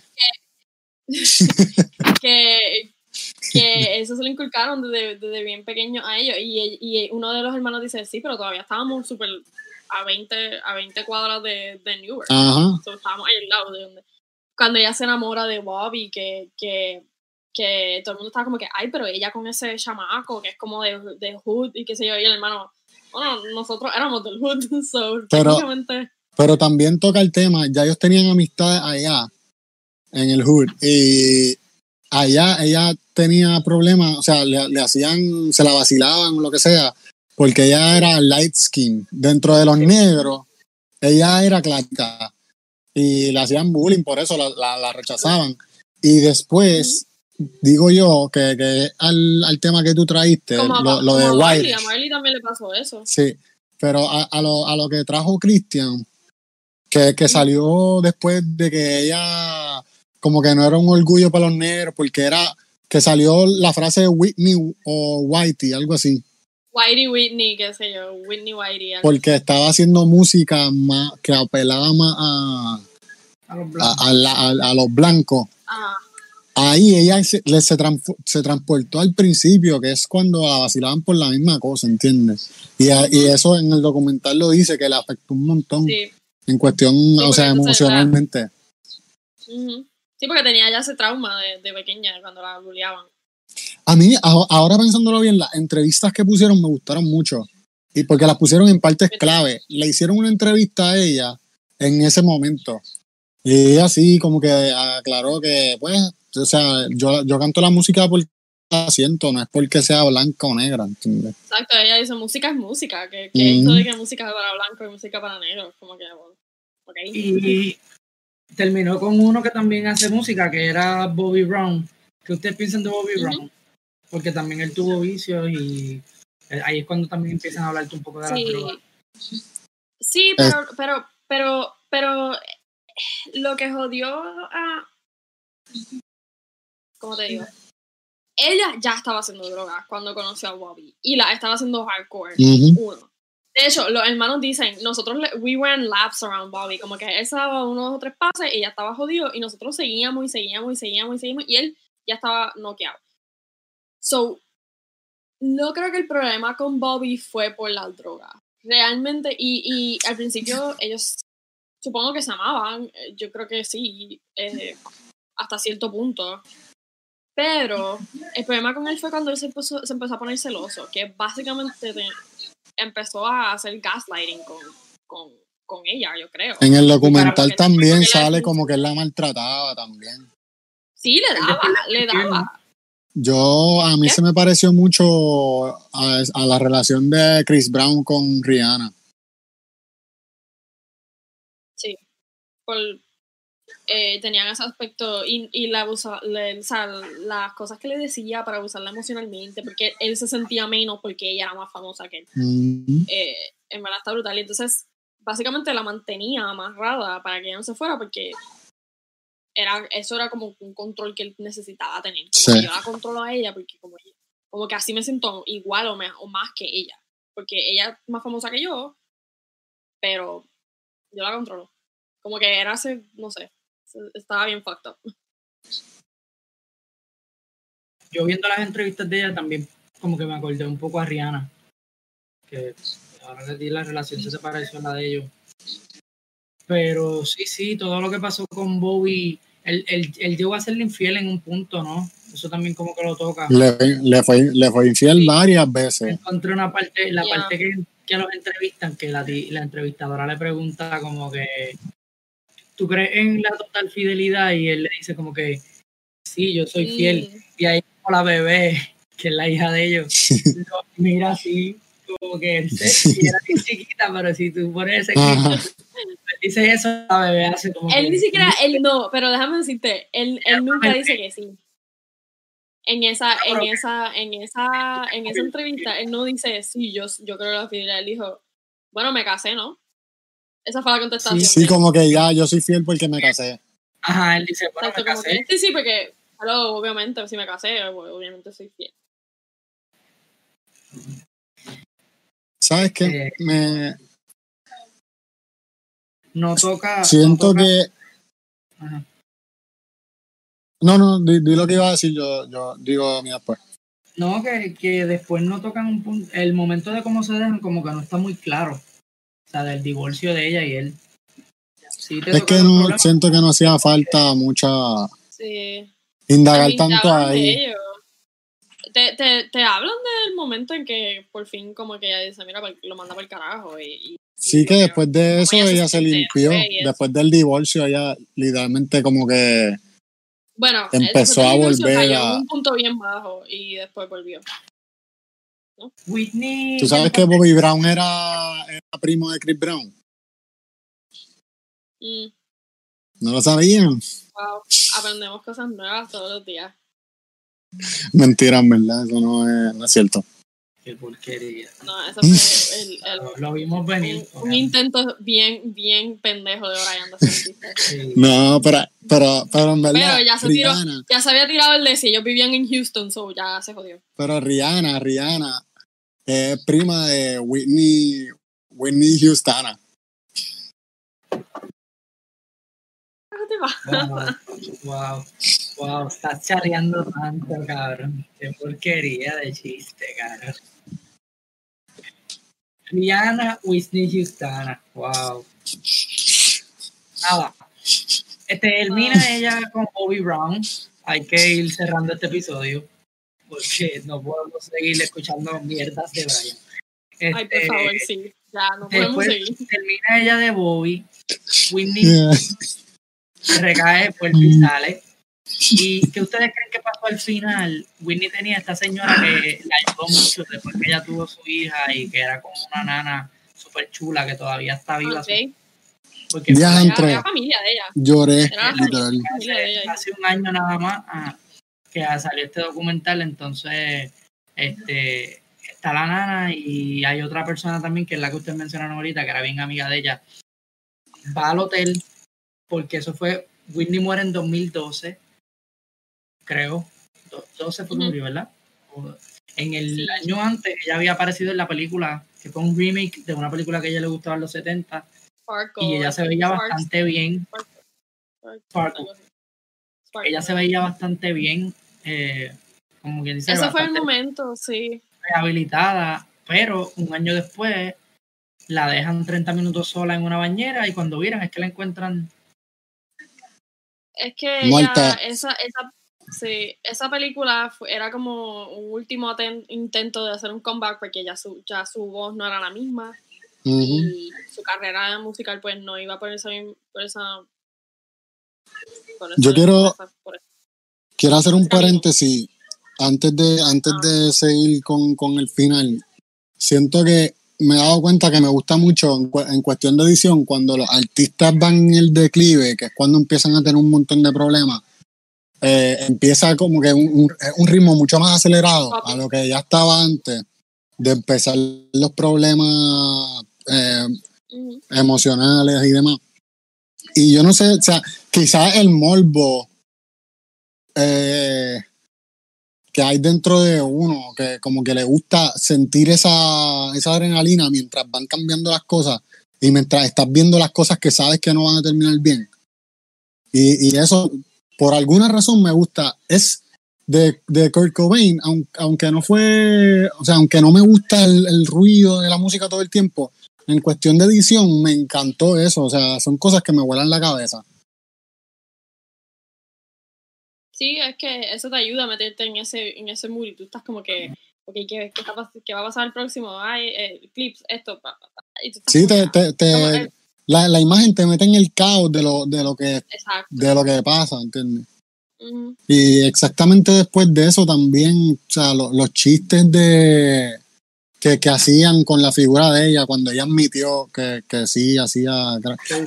Speaker 1: Que, que, eso se lo inculcaron desde, bien pequeño a ellos. Y, y, uno de los hermanos dice, sí, pero todavía estábamos súper a 20, a 20 cuadras de, de Newark. estábamos ahí al lado de donde... Cuando ella se enamora de Bobby, que, que, que todo el mundo estaba como que, ay, pero ella con ese chamaco que es como de, de Hood y qué sé yo, y el hermano, bueno, nosotros éramos del Hood, so,
Speaker 2: pero, pero también toca el tema, ya ellos tenían amistad allá, en el Hood, y allá ella tenía problemas, o sea, le, le, hacían, se la vacilaban o lo que sea, porque ella era light skin. Dentro de los negros, ella era clara y le hacían bullying, por eso la, la, rechazaban. Y después, digo yo, que, que al, al, tema que tú traíste, lo, lo de
Speaker 1: White. A Marley también le pasó eso.
Speaker 2: Sí, pero a, a, lo, a lo que trajo Christian, que, que salió después de que ella, como que no era un orgullo para los negros, porque era que salió la frase Whitney o Whitey, algo así.
Speaker 1: Whitey Whitney, qué sé yo, Whitney Whitey.
Speaker 2: Porque estaba haciendo música más que apelaba más a, a, los blancos. Ahí ella se, se, transportó al principio, que es cuando vacilaban por la misma cosa, ¿entiendes? Y, y eso en el documental lo dice, que le afectó un montón. En cuestión, o sea, emocionalmente.
Speaker 1: Sí, porque tenía ya ese trauma de, de pequeña cuando la bulleaban.
Speaker 2: A mí, ahora pensándolo bien, las entrevistas que pusieron me gustaron mucho. Y porque las pusieron en partes clave. Le hicieron una entrevista a ella en ese momento. Y ella sí, como que aclaró que, pues, o sea, yo, yo canto la música porque la siento, no es porque sea blanca o negra, ¿entiendes?
Speaker 1: Exacto, ella dice, música es música, que, que esto de que música es para blanco y música para negro, como que, okay.
Speaker 3: Y terminó con uno que también hace música, que era Bobby Brown. ¿Qué ustedes piensan de Bobby Brown? porque también él tuvo vicios y eh, ahí es cuando también empiezan a hablarte un poco de la droga.
Speaker 1: Sí, pero, pero, pero, pero lo que jodió a... ¿Cómo te digo? Ella ya estaba haciendo drogas cuando conoció a Bobby y la estaba haciendo hardcore. Uno. De hecho, los hermanos dicen, nosotros, we ran laps around Bobby, como que él se daba unos o tres pases, ella estaba jodido y nosotros seguíamos y seguíamos y seguíamos y seguíamos y él ya estaba noqueado. So, no creo que el problema con Bobby fue por la droga. Realmente, y, y al principio ellos supongo que se amaban, eh, yo creo que sí, eh, hasta cierto punto. Pero el problema con él fue cuando él se empezó, se empezó a poner celoso, que básicamente empezó a hacer gaslighting con, con, con, ella, yo creo.
Speaker 2: En el documental también sale como que él la maltrataba también.
Speaker 1: Sí, le daba, le daba.
Speaker 2: Yo, a mí se me pareció mucho a, la relación de Chris Brown con Rihanna.
Speaker 1: Sí, eh, tenían ese aspecto y, y la las cosas que le decía para abusarla emocionalmente, porque él se sentía menos porque ella era más famosa que él. Eh, en verdad está brutal. Y entonces, básicamente la mantenía amarrada para que ella no se fuera porque era, eso era como un control que él necesitaba tener. Como que yo la controlo a ella porque como, como que así me siento igual o, o más que ella. Porque ella es más famosa que yo, pero yo la controlo. Como que era ese, no sé, estaba bien fucked up.
Speaker 3: Yo viendo las entrevistas de ella también como que me acordé un poco a Rihanna. Que ahora que di la relación se pareció a la de ellos. Pero sí, sí, todo lo que pasó con Bowie él, él, llegó a serle infiel en un punto, ¿no? Eso también como que lo toca.
Speaker 2: Le, le, fue, le fue infiel varias veces.
Speaker 3: Encontré una parte, la parte que, que los entrevistan, que la, la entrevistadora le pregunta como que, ¿tú crees en la total fidelidad? Y él le dice como que, sí, yo soy fiel. Y ahí como la bebé, que es la hija de ellos, mira así, como que era chiquita, pero si tú pones ese dice eso, la bebé hace como.
Speaker 1: Él ni siquiera, él no, pero déjame decirte, él, él nunca dice que sí. En esa, ah, en esa, en esa, en esa entrevista, él no dice sí, yo, yo creo la fidelidad. Él dijo, bueno, me casé, ¿no? Esa fue la contestación.
Speaker 2: Sí, sí, como que ya, yo soy fiel porque me casé.
Speaker 3: Ajá, él dice, bueno, me casé.
Speaker 1: sí, sí, porque, claro, obviamente, si me casé, obviamente soy fiel.
Speaker 2: ¿Sabes qué? Eh, me...
Speaker 3: No toca...
Speaker 2: Siento que... Ajá. No, no, di, lo que iba a decir, yo, yo digo mi después.
Speaker 3: No, que, que después no tocan un punto, el momento de cómo se dejan como que no está muy claro. O sea, del divorcio de ella y él.
Speaker 2: es que no, siento que no hacía falta mucha...
Speaker 1: Sí.
Speaker 2: Indagar tanto ahí.
Speaker 1: Te, te, te, hablan del momento en que por fin como que ella dice, mira, lo manda por el carajo. Y,
Speaker 2: sí, que después de eso ella se limpió. Después del divorcio ella literalmente como que
Speaker 1: bueno,
Speaker 2: empezó a volver a
Speaker 1: un punto bien bajo y después volvió.
Speaker 3: Whitney.
Speaker 2: ¿Tú sabes que Bobby Brown era, primo de Chris Brown?
Speaker 1: Mm.
Speaker 2: ¿No lo sabían?
Speaker 1: Wow, aprendemos cosas nuevas todos los días.
Speaker 2: Mentira, verdad, eso no es, no es cierto.
Speaker 3: Qué porquería.
Speaker 1: No, eso fue el, el,
Speaker 3: lo, vimos venir.
Speaker 1: Un, intento bien, bien pendejo de Brian de
Speaker 2: sí. No, pero, pero, pero en verdad.
Speaker 1: Pero ya se, tiró, ya se había tirado el de si ellos vivían en Houston, so ya se jodió.
Speaker 2: Pero Rihanna, Rihanna es prima de Whitney, Whitney Houstona.
Speaker 3: Wow, wow, wow, estás charreando tanto, cabrón. Qué porquería de chiste, cabrón. Rihanna Whitney Houston. Wow. Nada. Este, termina ah. ella con Bobby Brown. Hay que ir cerrando este episodio. Porque no podemos seguir escuchando mierdas de Brian.
Speaker 1: Ay, por este, favor, sí. Ya, no podemos seguir.
Speaker 3: Termina ella de Bobby. Whitney recae, por y sale. ¿Y qué ustedes creen que pasó al final? Whitney tenía esta señora que la ayudó mucho después que ella tuvo su hija y que era como una nana súper chula que todavía está viva.
Speaker 2: Porque ya
Speaker 1: era familia de ella.
Speaker 2: Lloré,
Speaker 3: literal. Hace, un año nada más ah, que salió este documental, entonces este está la nana y hay otra persona también que es la que ustedes mencionaron ahorita, que era bien amiga de ella. Va al hotel, porque eso fue, Whitney muere en 2012 creo. 12 fue murió, ¿verdad? En el año antes, ella había aparecido en la película, que fue un remake de una película que a ella le gustaba en los 70. y ella se veía bastante bien. Ella se veía bastante bien. Eh, como quien dice.
Speaker 1: Ese fue el momento, sí.
Speaker 3: Rehabilitada, pero un año después la dejan 30 minutos sola en una bañera y cuando vieran es que la encuentran.
Speaker 1: Es que ella, esa, esa Sí, esa película era como un último intento de hacer un comeback porque ya su, ya su voz no era la misma y su carrera musical pues no iba por esa... Por esa,
Speaker 2: Yo quiero, quiero hacer un paréntesis antes de, antes ah. de seguir con, con, el final. Siento que me he dado cuenta que me gusta mucho en, en cuestión de edición cuando los artistas van en el declive, que es cuando empiezan a tener un montón de problemas eh, empieza como que un, un, ritmo mucho más acelerado a lo que ya estaba antes de empezar los problemas eh, emocionales y demás. Y yo no sé, o sea, quizás el morbo eh, que hay dentro de uno, que como que le gusta sentir esa, esa adrenalina mientras van cambiando las cosas y mientras estás viendo las cosas que sabes que no van a terminar bien. Y, y eso por alguna razón me gusta. Es de, de Kurt Cobain, aunque, no fue, o sea, aunque no me gusta el, ruido de la música todo el tiempo, en cuestión de edición me encantó eso. O sea, son cosas que me vuelan la cabeza.
Speaker 1: Sí, es que eso te ayuda a meterte en ese, en ese mood y tú estás como que, ok, ¿qué, qué, va a pasar el próximo? Ay, eh, clips, esto.
Speaker 2: sí, te, te, la, la, imagen te mete en el caos de lo, de lo que de lo que pasa, ¿entiendes? Y exactamente después de eso también, o sea, los chistes de que, que, hacían con la figura de ella cuando ella admitió que, que sí hacía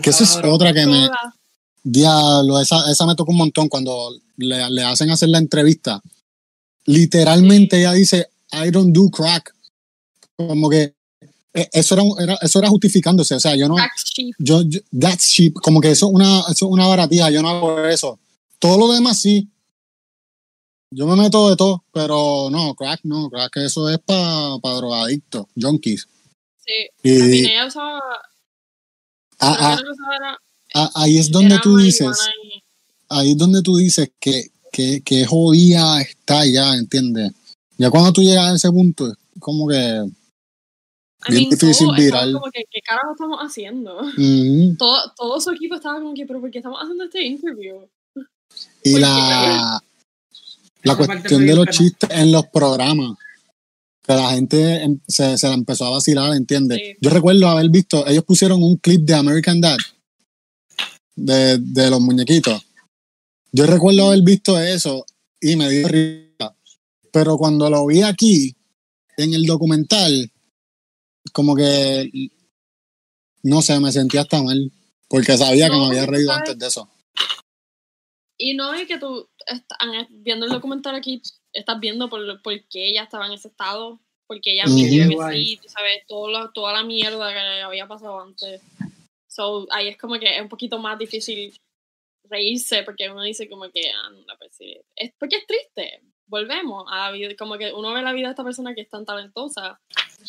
Speaker 2: que eso es otra que me diablo, esa, esa me tocó un montón cuando le, le hacen hacer la entrevista. Literalmente ella dice I don't do crack. Como que eso era, era, eso era justificándose, o sea, yo no, yo, that's cheap, como que eso es una, eso es una baratija, yo no hago eso. Todo lo demás sí. Yo me meto de todo, pero no, crack no, crack eso es para pa drogadictos, junkies.
Speaker 1: Sí, y, ella usaba,
Speaker 2: ah, ah, ahí es donde tú dices, ahí es donde tú dices que, que, que jodida está ya, ¿entiendes? Ya cuando tú llegas a ese punto, como que
Speaker 1: bien difícil viral. Como que, ¿qué carajo estamos haciendo? todo, todo su equipo estaba como que, pero ¿por qué estamos haciendo este interview?
Speaker 2: Y la, la cuestión de los chistes en los programas, que la gente em, se, se la empezó a vacilar, ¿entiendes? Yo recuerdo haber visto, ellos pusieron un clip de American Dad, de, de los muñequitos. Yo recuerdo haber visto eso y me dio risa. Pero cuando lo vi aquí, en el documental, como que, no sé, me sentía hasta mal, porque sabía que me había reído antes de eso.
Speaker 1: Y no es que tú estás viendo el documental aquí, estás viendo por, por qué ella estaba en ese estado, porque ella vivió así, tú sabes, todo toda la mierda que había pasado antes. So, ahí es como que es un poquito más difícil reírse, porque uno dice como que, anda, pues sí, es porque es triste, volvemos a la vida, como que uno ve la vida de esta persona que es tan talentosa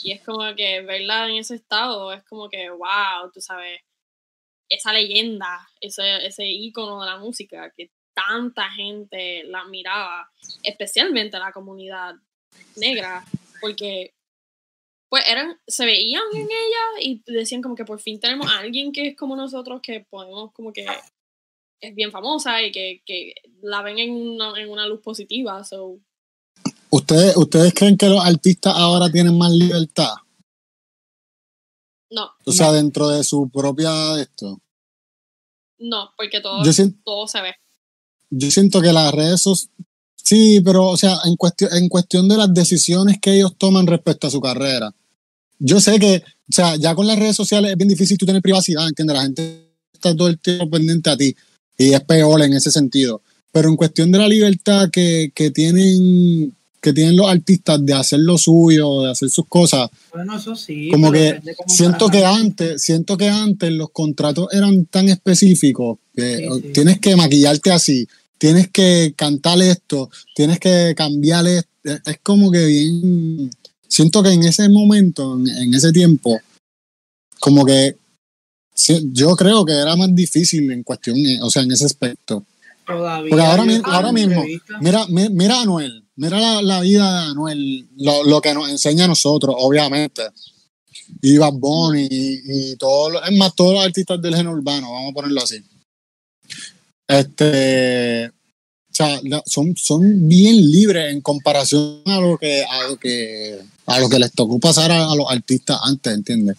Speaker 1: y es como que verla en ese estado es como que, wow, tú sabes, esa leyenda, ese, ese ícono de la música que tanta gente la admiraba, especialmente la comunidad negra, porque pues eran, se veían en ella y decían como que por fin tenemos a alguien que es como nosotros, que podemos como que es bien famosa y que, que la ven en una, en una luz positiva. So.
Speaker 2: ¿Ustedes, ¿Ustedes creen que los artistas ahora tienen más libertad?
Speaker 1: No.
Speaker 2: O sea, dentro de su propia esto.
Speaker 1: No, porque todo, todo se ve.
Speaker 2: Yo siento que las redes sociales. Sí, pero, o sea, en cuestión, en cuestión de las decisiones que ellos toman respecto a su carrera. Yo sé que, o sea, ya con las redes sociales es bien difícil tú tener privacidad, ¿entiendes? La gente está todo el tiempo pendiente a ti y es peor en ese sentido. Pero en cuestión de la libertad que, que tienen que tienen los artistas de hacer lo suyo, de hacer sus cosas.
Speaker 3: Bueno, eso sí.
Speaker 2: Como que siento que antes, siento que antes los contratos eran tan específicos que tienes que maquillarte así, tienes que cantar esto, tienes que cambiar esto. Es como que bien. Siento que en ese momento, en ese tiempo, como que yo creo que era más difícil en cuestión, eh, o sea, en ese aspecto.
Speaker 3: Todavía.
Speaker 2: Porque ahora, ahora mismo, mira, mira a Anuel, mira la, vida de Anuel, lo, que nos enseña a nosotros, obviamente. Y Bad Bunny y, y todo, es más, todos los artistas del género urbano, vamos a ponerlo así. Este, o sea, son, son bien libres en comparación a lo que, a lo que, a lo que les tocó pasar a los artistas antes, ¿entiendes?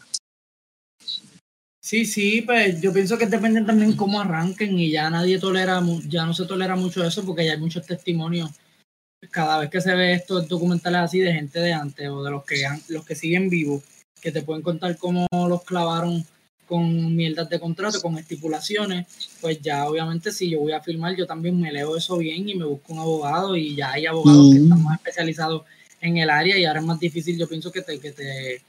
Speaker 3: Sí, sí, pues yo pienso que depende también cómo arranquen y ya nadie tolera, ya no se tolera mucho eso porque ya hay muchos testimonios. Cada vez que se ve estos documentales así de gente de antes o de los que, los que siguen vivos, que te pueden contar cómo los clavaron con mierdas de contrato, con estipulaciones, pues ya obviamente si yo voy a firmar, yo también me leo eso bien y me busco un abogado y ya hay abogados que están más especializados en el área y ahora es más difícil, yo pienso que te, que te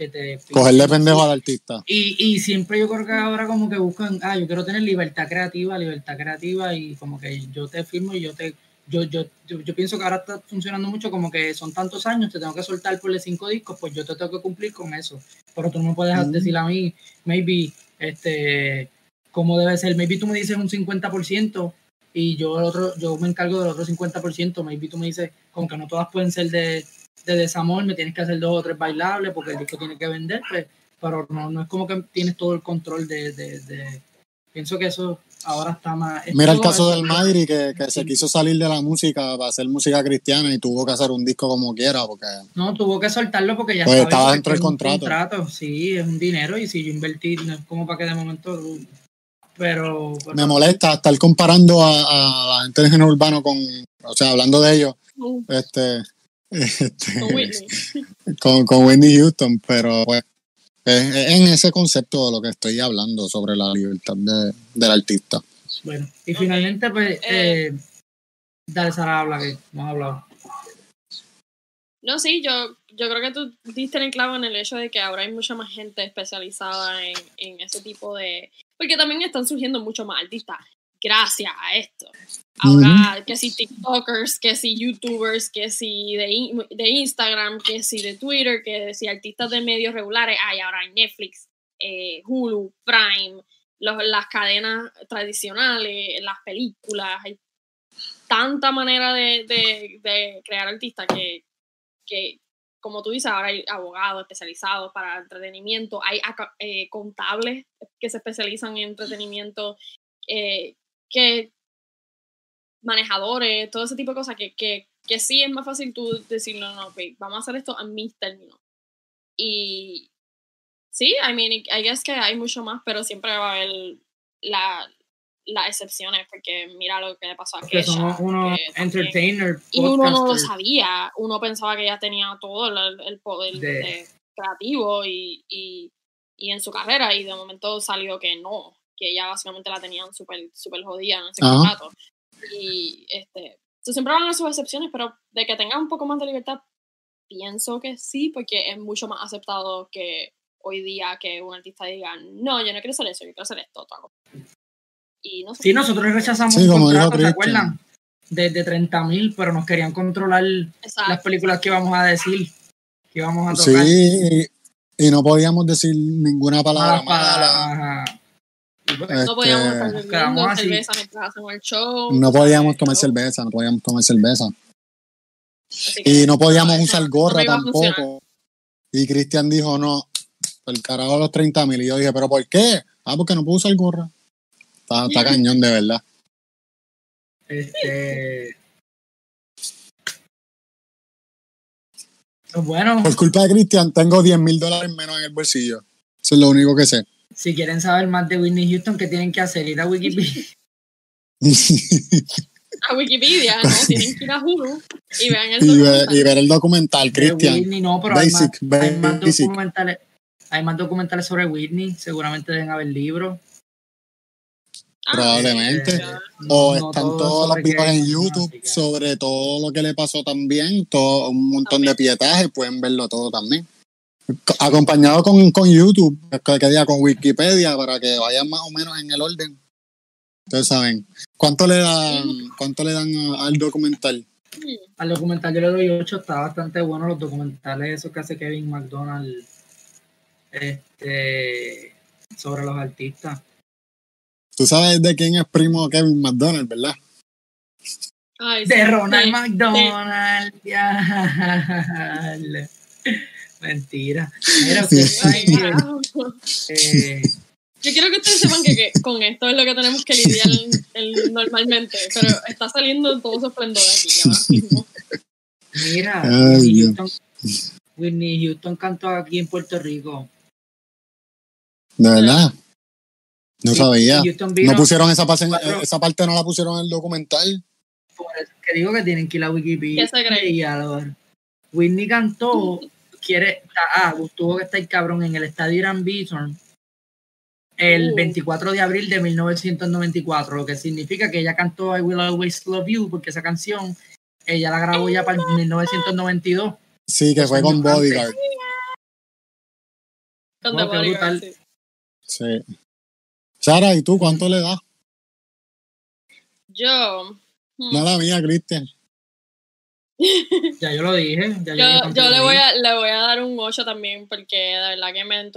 Speaker 3: que te...
Speaker 2: Cogerle pendejo al artista.
Speaker 3: Y, y siempre yo creo que ahora como que buscan, ah, yo quiero tener libertad creativa, libertad creativa y como que yo te firmo y yo te... Yo, yo, yo, pienso que ahora está funcionando mucho como que son tantos años, te tengo que soltar por los cinco discos, pues yo te tengo que cumplir con eso. Pero tú no me puedes mm. decir a mí, maybe, este, cómo debe ser. Maybe tú me dices un 50% y yo el otro, yo me encargo del otro 50%. Maybe tú me dices, como que no todas pueden ser de, de desamor, me tienes que hacer dos o tres bailables porque el disco tiene que vender, pues, pero no, no es como que tienes todo el control de, de, pienso que eso ahora está más...
Speaker 2: Mira el caso del Madri que, que se quiso salir de la música para hacer música cristiana y tuvo que hacer un disco como quiera porque...
Speaker 3: No, tuvo que soltarlo porque ya
Speaker 2: pues estaba, dentro del contrato. contrato.
Speaker 3: Sí, es un dinero y si yo invertí, no es como para que de momento... Pero,
Speaker 2: me molesta estar comparando a, a la gente del género urbano con, o sea, hablando de ellos, este, este, con, con, Whitney. Houston, pero pues es, en ese concepto de lo que estoy hablando sobre la libertad de, del artista.
Speaker 3: Bueno, y finalmente, pues, eh, eh, dale, Sara, habla que ha hablado.
Speaker 1: No, sí, yo, yo creo que tú diste el clavo en el hecho de que ahora hay mucha más gente especializada en, en ese tipo de... Porque también están surgiendo mucho más artistas gracias a esto. Ahora, que si TikTokers, que si YouTubers, que si de, de, Instagram, que si de Twitter, que si artistas de medios regulares, hay ahora en Netflix, eh, Hulu, Prime, las cadenas tradicionales, las películas, hay tanta manera de, de, de crear artistas que, que, como tú dices, ahora hay abogados especializados para entretenimiento, hay eh, contables que se especializan en entretenimiento, eh, que manejadores, todo ese tipo de cosas que, que, que sí es más fácil tú decir, no, no, vamos a hacer esto a mis términos. Y sí, I mean, I guess que hay mucho más, pero siempre va a haber la, las excepciones, porque mira lo que le pasó a Kesha.
Speaker 3: uno entertainer.
Speaker 1: Y uno no lo sabía, uno pensaba que ella tenía todo el, el poder de... creativo y, y, y, en su carrera, y de momento salió que no, que ella básicamente la tenían súper super jodida en ese contrato. Y este, siempre van a sus excepciones, pero de que tenga un poco más de libertad, pienso que sí, porque es mucho más aceptado que hoy día que un artista diga, no, yo no quiero hacer eso, yo quiero hacer esto. Todo. Y no sé
Speaker 3: sí, nosotros rechazamos un contrato, ¿se acuerdan? De, de 30 mil, pero nos querían controlar las películas que íbamos a decir, que íbamos a tocar.
Speaker 2: Sí, y no podíamos decir ninguna palabra mala.
Speaker 1: No podíamos este, cerveza mientras hacemos el show.
Speaker 2: No podíamos tomar cerveza, no podíamos tomar cerveza. Y no podíamos usar gorra tampoco. Y Cristian dijo, no, el carajo a los 30 mil. Y yo dije, ¿pero por qué? Ah, porque no puedo usar gorra. Está, está cañón, de verdad.
Speaker 3: Este. Pues bueno.
Speaker 2: Por culpa de Cristian, tengo 10 mil dólares menos en el bolsillo. Eso es lo único que sé.
Speaker 3: Si quieren saber más de Whitney Houston, ¿qué tienen que hacer? Ir a Wikipedia.
Speaker 1: a Wikipedia, ¿no? Tienen que ir a Hulu y vean el
Speaker 2: documental. Y ver, el documental, Cristian.
Speaker 3: Whitney no, pero Basic, hay, más, documentales, hay más documentales sobre Whitney. Seguramente deben haber libros.
Speaker 2: Ah, Probablemente. Eh, o están todos los videos en YouTube sobre todo lo que le pasó también. Todo, un montón de pietajes, pueden verlo todo también acompañado con, con YouTube, que diga con Wikipedia, para que vayan más o menos en el orden. Ustedes saben. ¿Cuánto le dan, cuánto le dan al documental?
Speaker 3: Al documental yo le doy 8, está bastante bueno los documentales, esos que hace Kevin McDonald este, sobre los artistas.
Speaker 2: Tú sabes de quién es primo Kevin McDonald, ¿verdad?
Speaker 3: de Ronald McDonald. Mentira. Mira,
Speaker 1: eh, Yo quiero que ustedes sepan que, con esto es lo que tenemos que lidiar normalmente, pero está saliendo todo su esplendor aquí.
Speaker 3: Mira, Whitney, Houston, Whitney Houston cantó aquí en Puerto Rico.
Speaker 2: ¿De verdad? No sabía. No pusieron esa parte, esa parte no la pusieron en el documental.
Speaker 3: Por eso que digo que tienen que ir a Wikipedia. ¿Qué se cree? Whitney cantó quiere, ah, tuvo que estar cabrón en el estadio Irán Bison el 24 de abril de 1994, lo que significa que ella cantó I Will Always Love You, porque esa canción ella la grabó ya para el 1992.
Speaker 2: Sí, que fue con Bodyguard.
Speaker 1: Con Bodyguard,
Speaker 2: sí. Sara, ¿y tú cuánto le das?
Speaker 1: Yo.
Speaker 2: Hmm. Nada mía, Cristian
Speaker 3: ya yo lo dije. Ya
Speaker 1: yo, yo, le, voy a, le voy a dar un 8 también porque de verdad que me,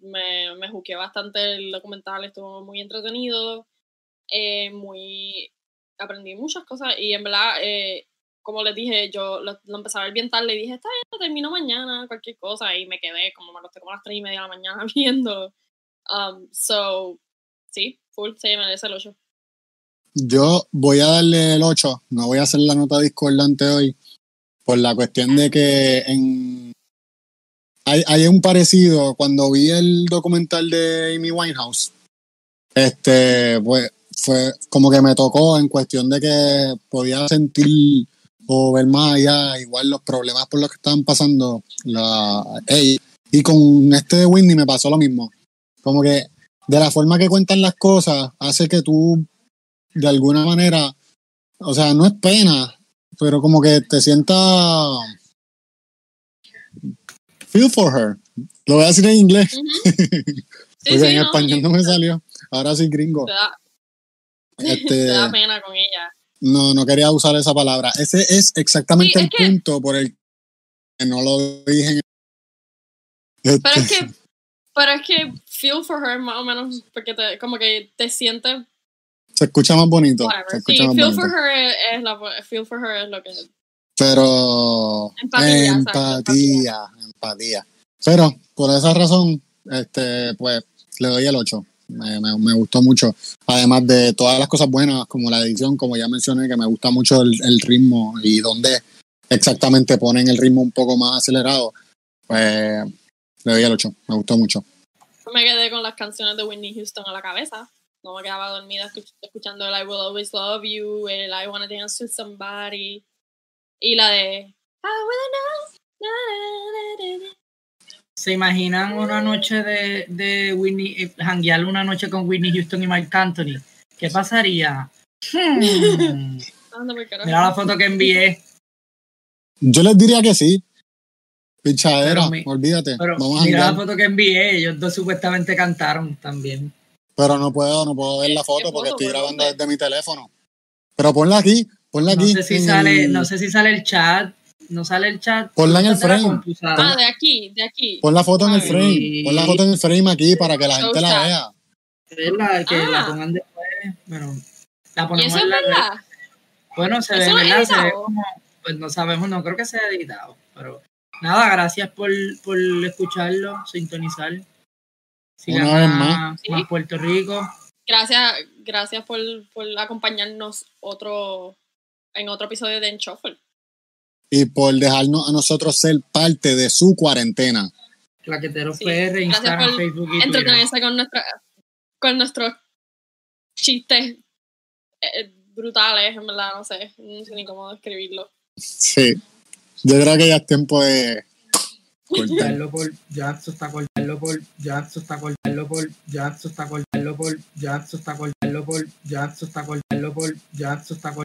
Speaker 1: me, me, juqué bastante el documental, estuvo muy entretenido, eh, muy aprendí muchas cosas y en verdad, eh, como les dije, yo lo, empecé a ver bien tarde y dije, está bien, lo termino mañana, cualquier cosa, y me quedé como me lo estoy como a las 3 y media de la mañana viendo. Um, so, sí, full, se merece el 8.
Speaker 2: Yo voy a darle el 8, no voy a hacer la nota discordante hoy, por la cuestión de que en, hay, hay un parecido cuando vi el documental de Amy Winehouse. Este, pues fue como que me tocó en cuestión de que podía sentir o ver más allá, igual los problemas por los que estaban pasando la, ella. Y con este de Whitney me pasó lo mismo. Como que de la forma que cuentan las cosas hace que tú de alguna manera, o sea, no es pena, pero como que te sientas Feel for her. Lo voy a decir en inglés.
Speaker 1: Sí,
Speaker 2: Porque
Speaker 1: sí,
Speaker 2: en
Speaker 1: no,
Speaker 2: español no me salió. Ahora sí, gringo.
Speaker 1: Te da,
Speaker 2: Este,
Speaker 1: te da pena con ella.
Speaker 2: no, no quería usar esa palabra. Ese es exactamente
Speaker 1: Sí, es
Speaker 2: el
Speaker 1: que-
Speaker 2: punto por el que no lo dije. en- Este,
Speaker 1: Pero es que, pero es que feel for her más o menos, porque te, como que te sientes
Speaker 2: se escucha más bonito. Se
Speaker 1: Sí,
Speaker 2: escucha más
Speaker 1: feel
Speaker 2: bonito.
Speaker 1: for her es, es la feel for her es lo que
Speaker 2: Pero
Speaker 1: Empatía,
Speaker 2: empatía, empatía. Pero por esa razón, este, pues le doy el 8. Me, me- me gustó mucho. Además de todas las cosas buenas, como la edición, como ya mencioné, que me gusta mucho el, el ritmo y donde exactamente ponen el ritmo un poco más acelerado, pues le doy el 8. Me gustó mucho.
Speaker 1: me quedé con las canciones de Whitney Houston a la cabeza. No me quedaba dormida escuch- escuchando el I Will Always Love You, el I Wanna Dance With Somebody y la de I Will Know. na, na, na, na, na.
Speaker 3: ¿Se imaginan una noche de, de Whitney, eh, una noche con Whitney Houston y Mark Anthony? ¿Qué pasaría? Hmm. Mira la foto que envié.
Speaker 2: Yo les diría que sí. Pichadera,
Speaker 3: Pero mi-
Speaker 2: olvídate.
Speaker 3: Pero
Speaker 2: Vamos a
Speaker 3: mira la foto que envié. Ellos dos supuestamente cantaron también.
Speaker 2: Pero no puedo, no puedo ver la
Speaker 1: ¿Qué
Speaker 2: foto porque
Speaker 1: foto?
Speaker 2: estoy
Speaker 1: ¿Por
Speaker 2: grabando
Speaker 1: dónde?
Speaker 2: desde mi teléfono. Pero ponla aquí, ponla
Speaker 3: No
Speaker 2: aquí.
Speaker 3: sé si sale,
Speaker 2: el-
Speaker 3: no sé si sale el chat. No sale el chat.
Speaker 2: Ponla en el frame.
Speaker 1: Ah, de aquí, de aquí.
Speaker 2: Pon la foto en el
Speaker 1: Ay.
Speaker 2: frame. Pon la foto en el frame aquí para que la gente la vea.
Speaker 3: Es la que
Speaker 1: Ah.
Speaker 3: la pongan después. Bueno, la
Speaker 1: ¿Y
Speaker 3: ponemos
Speaker 1: eso es
Speaker 3: en la
Speaker 1: verdad?
Speaker 3: Bueno, se ve,
Speaker 1: ¿Eso no es
Speaker 3: ¿verdad? Se ve como, pues no sabemos, no creo que sea editado, pero nada, gracias por, por escucharlo, sintonizar. Sigan
Speaker 2: Una vez más.
Speaker 1: Sí.
Speaker 3: a Puerto Rico.
Speaker 1: Gracias, gracias por, por acompañarnos otro en otro episodio de Enchofel.
Speaker 2: Y por dejarnos a nosotros ser parte de su cuarentena.
Speaker 3: Claqueteros
Speaker 1: Sí,
Speaker 3: PR,
Speaker 1: gracias
Speaker 3: Instagram,
Speaker 1: por
Speaker 3: Facebook y Twitter.
Speaker 1: Entretenerse con nuestra con nuestros chistes eh, brutales, en verdad, no sé, no sé ni cómo describirlo.
Speaker 2: Sí. Yo creo que ya es tiempo de.
Speaker 3: Cortarlo por Jackson está cortarlo por Jackson está cortarlo por Jackson está cortarlo por Jackson está cortarlo por Jackson está cortarlo por Jackson está cortarlo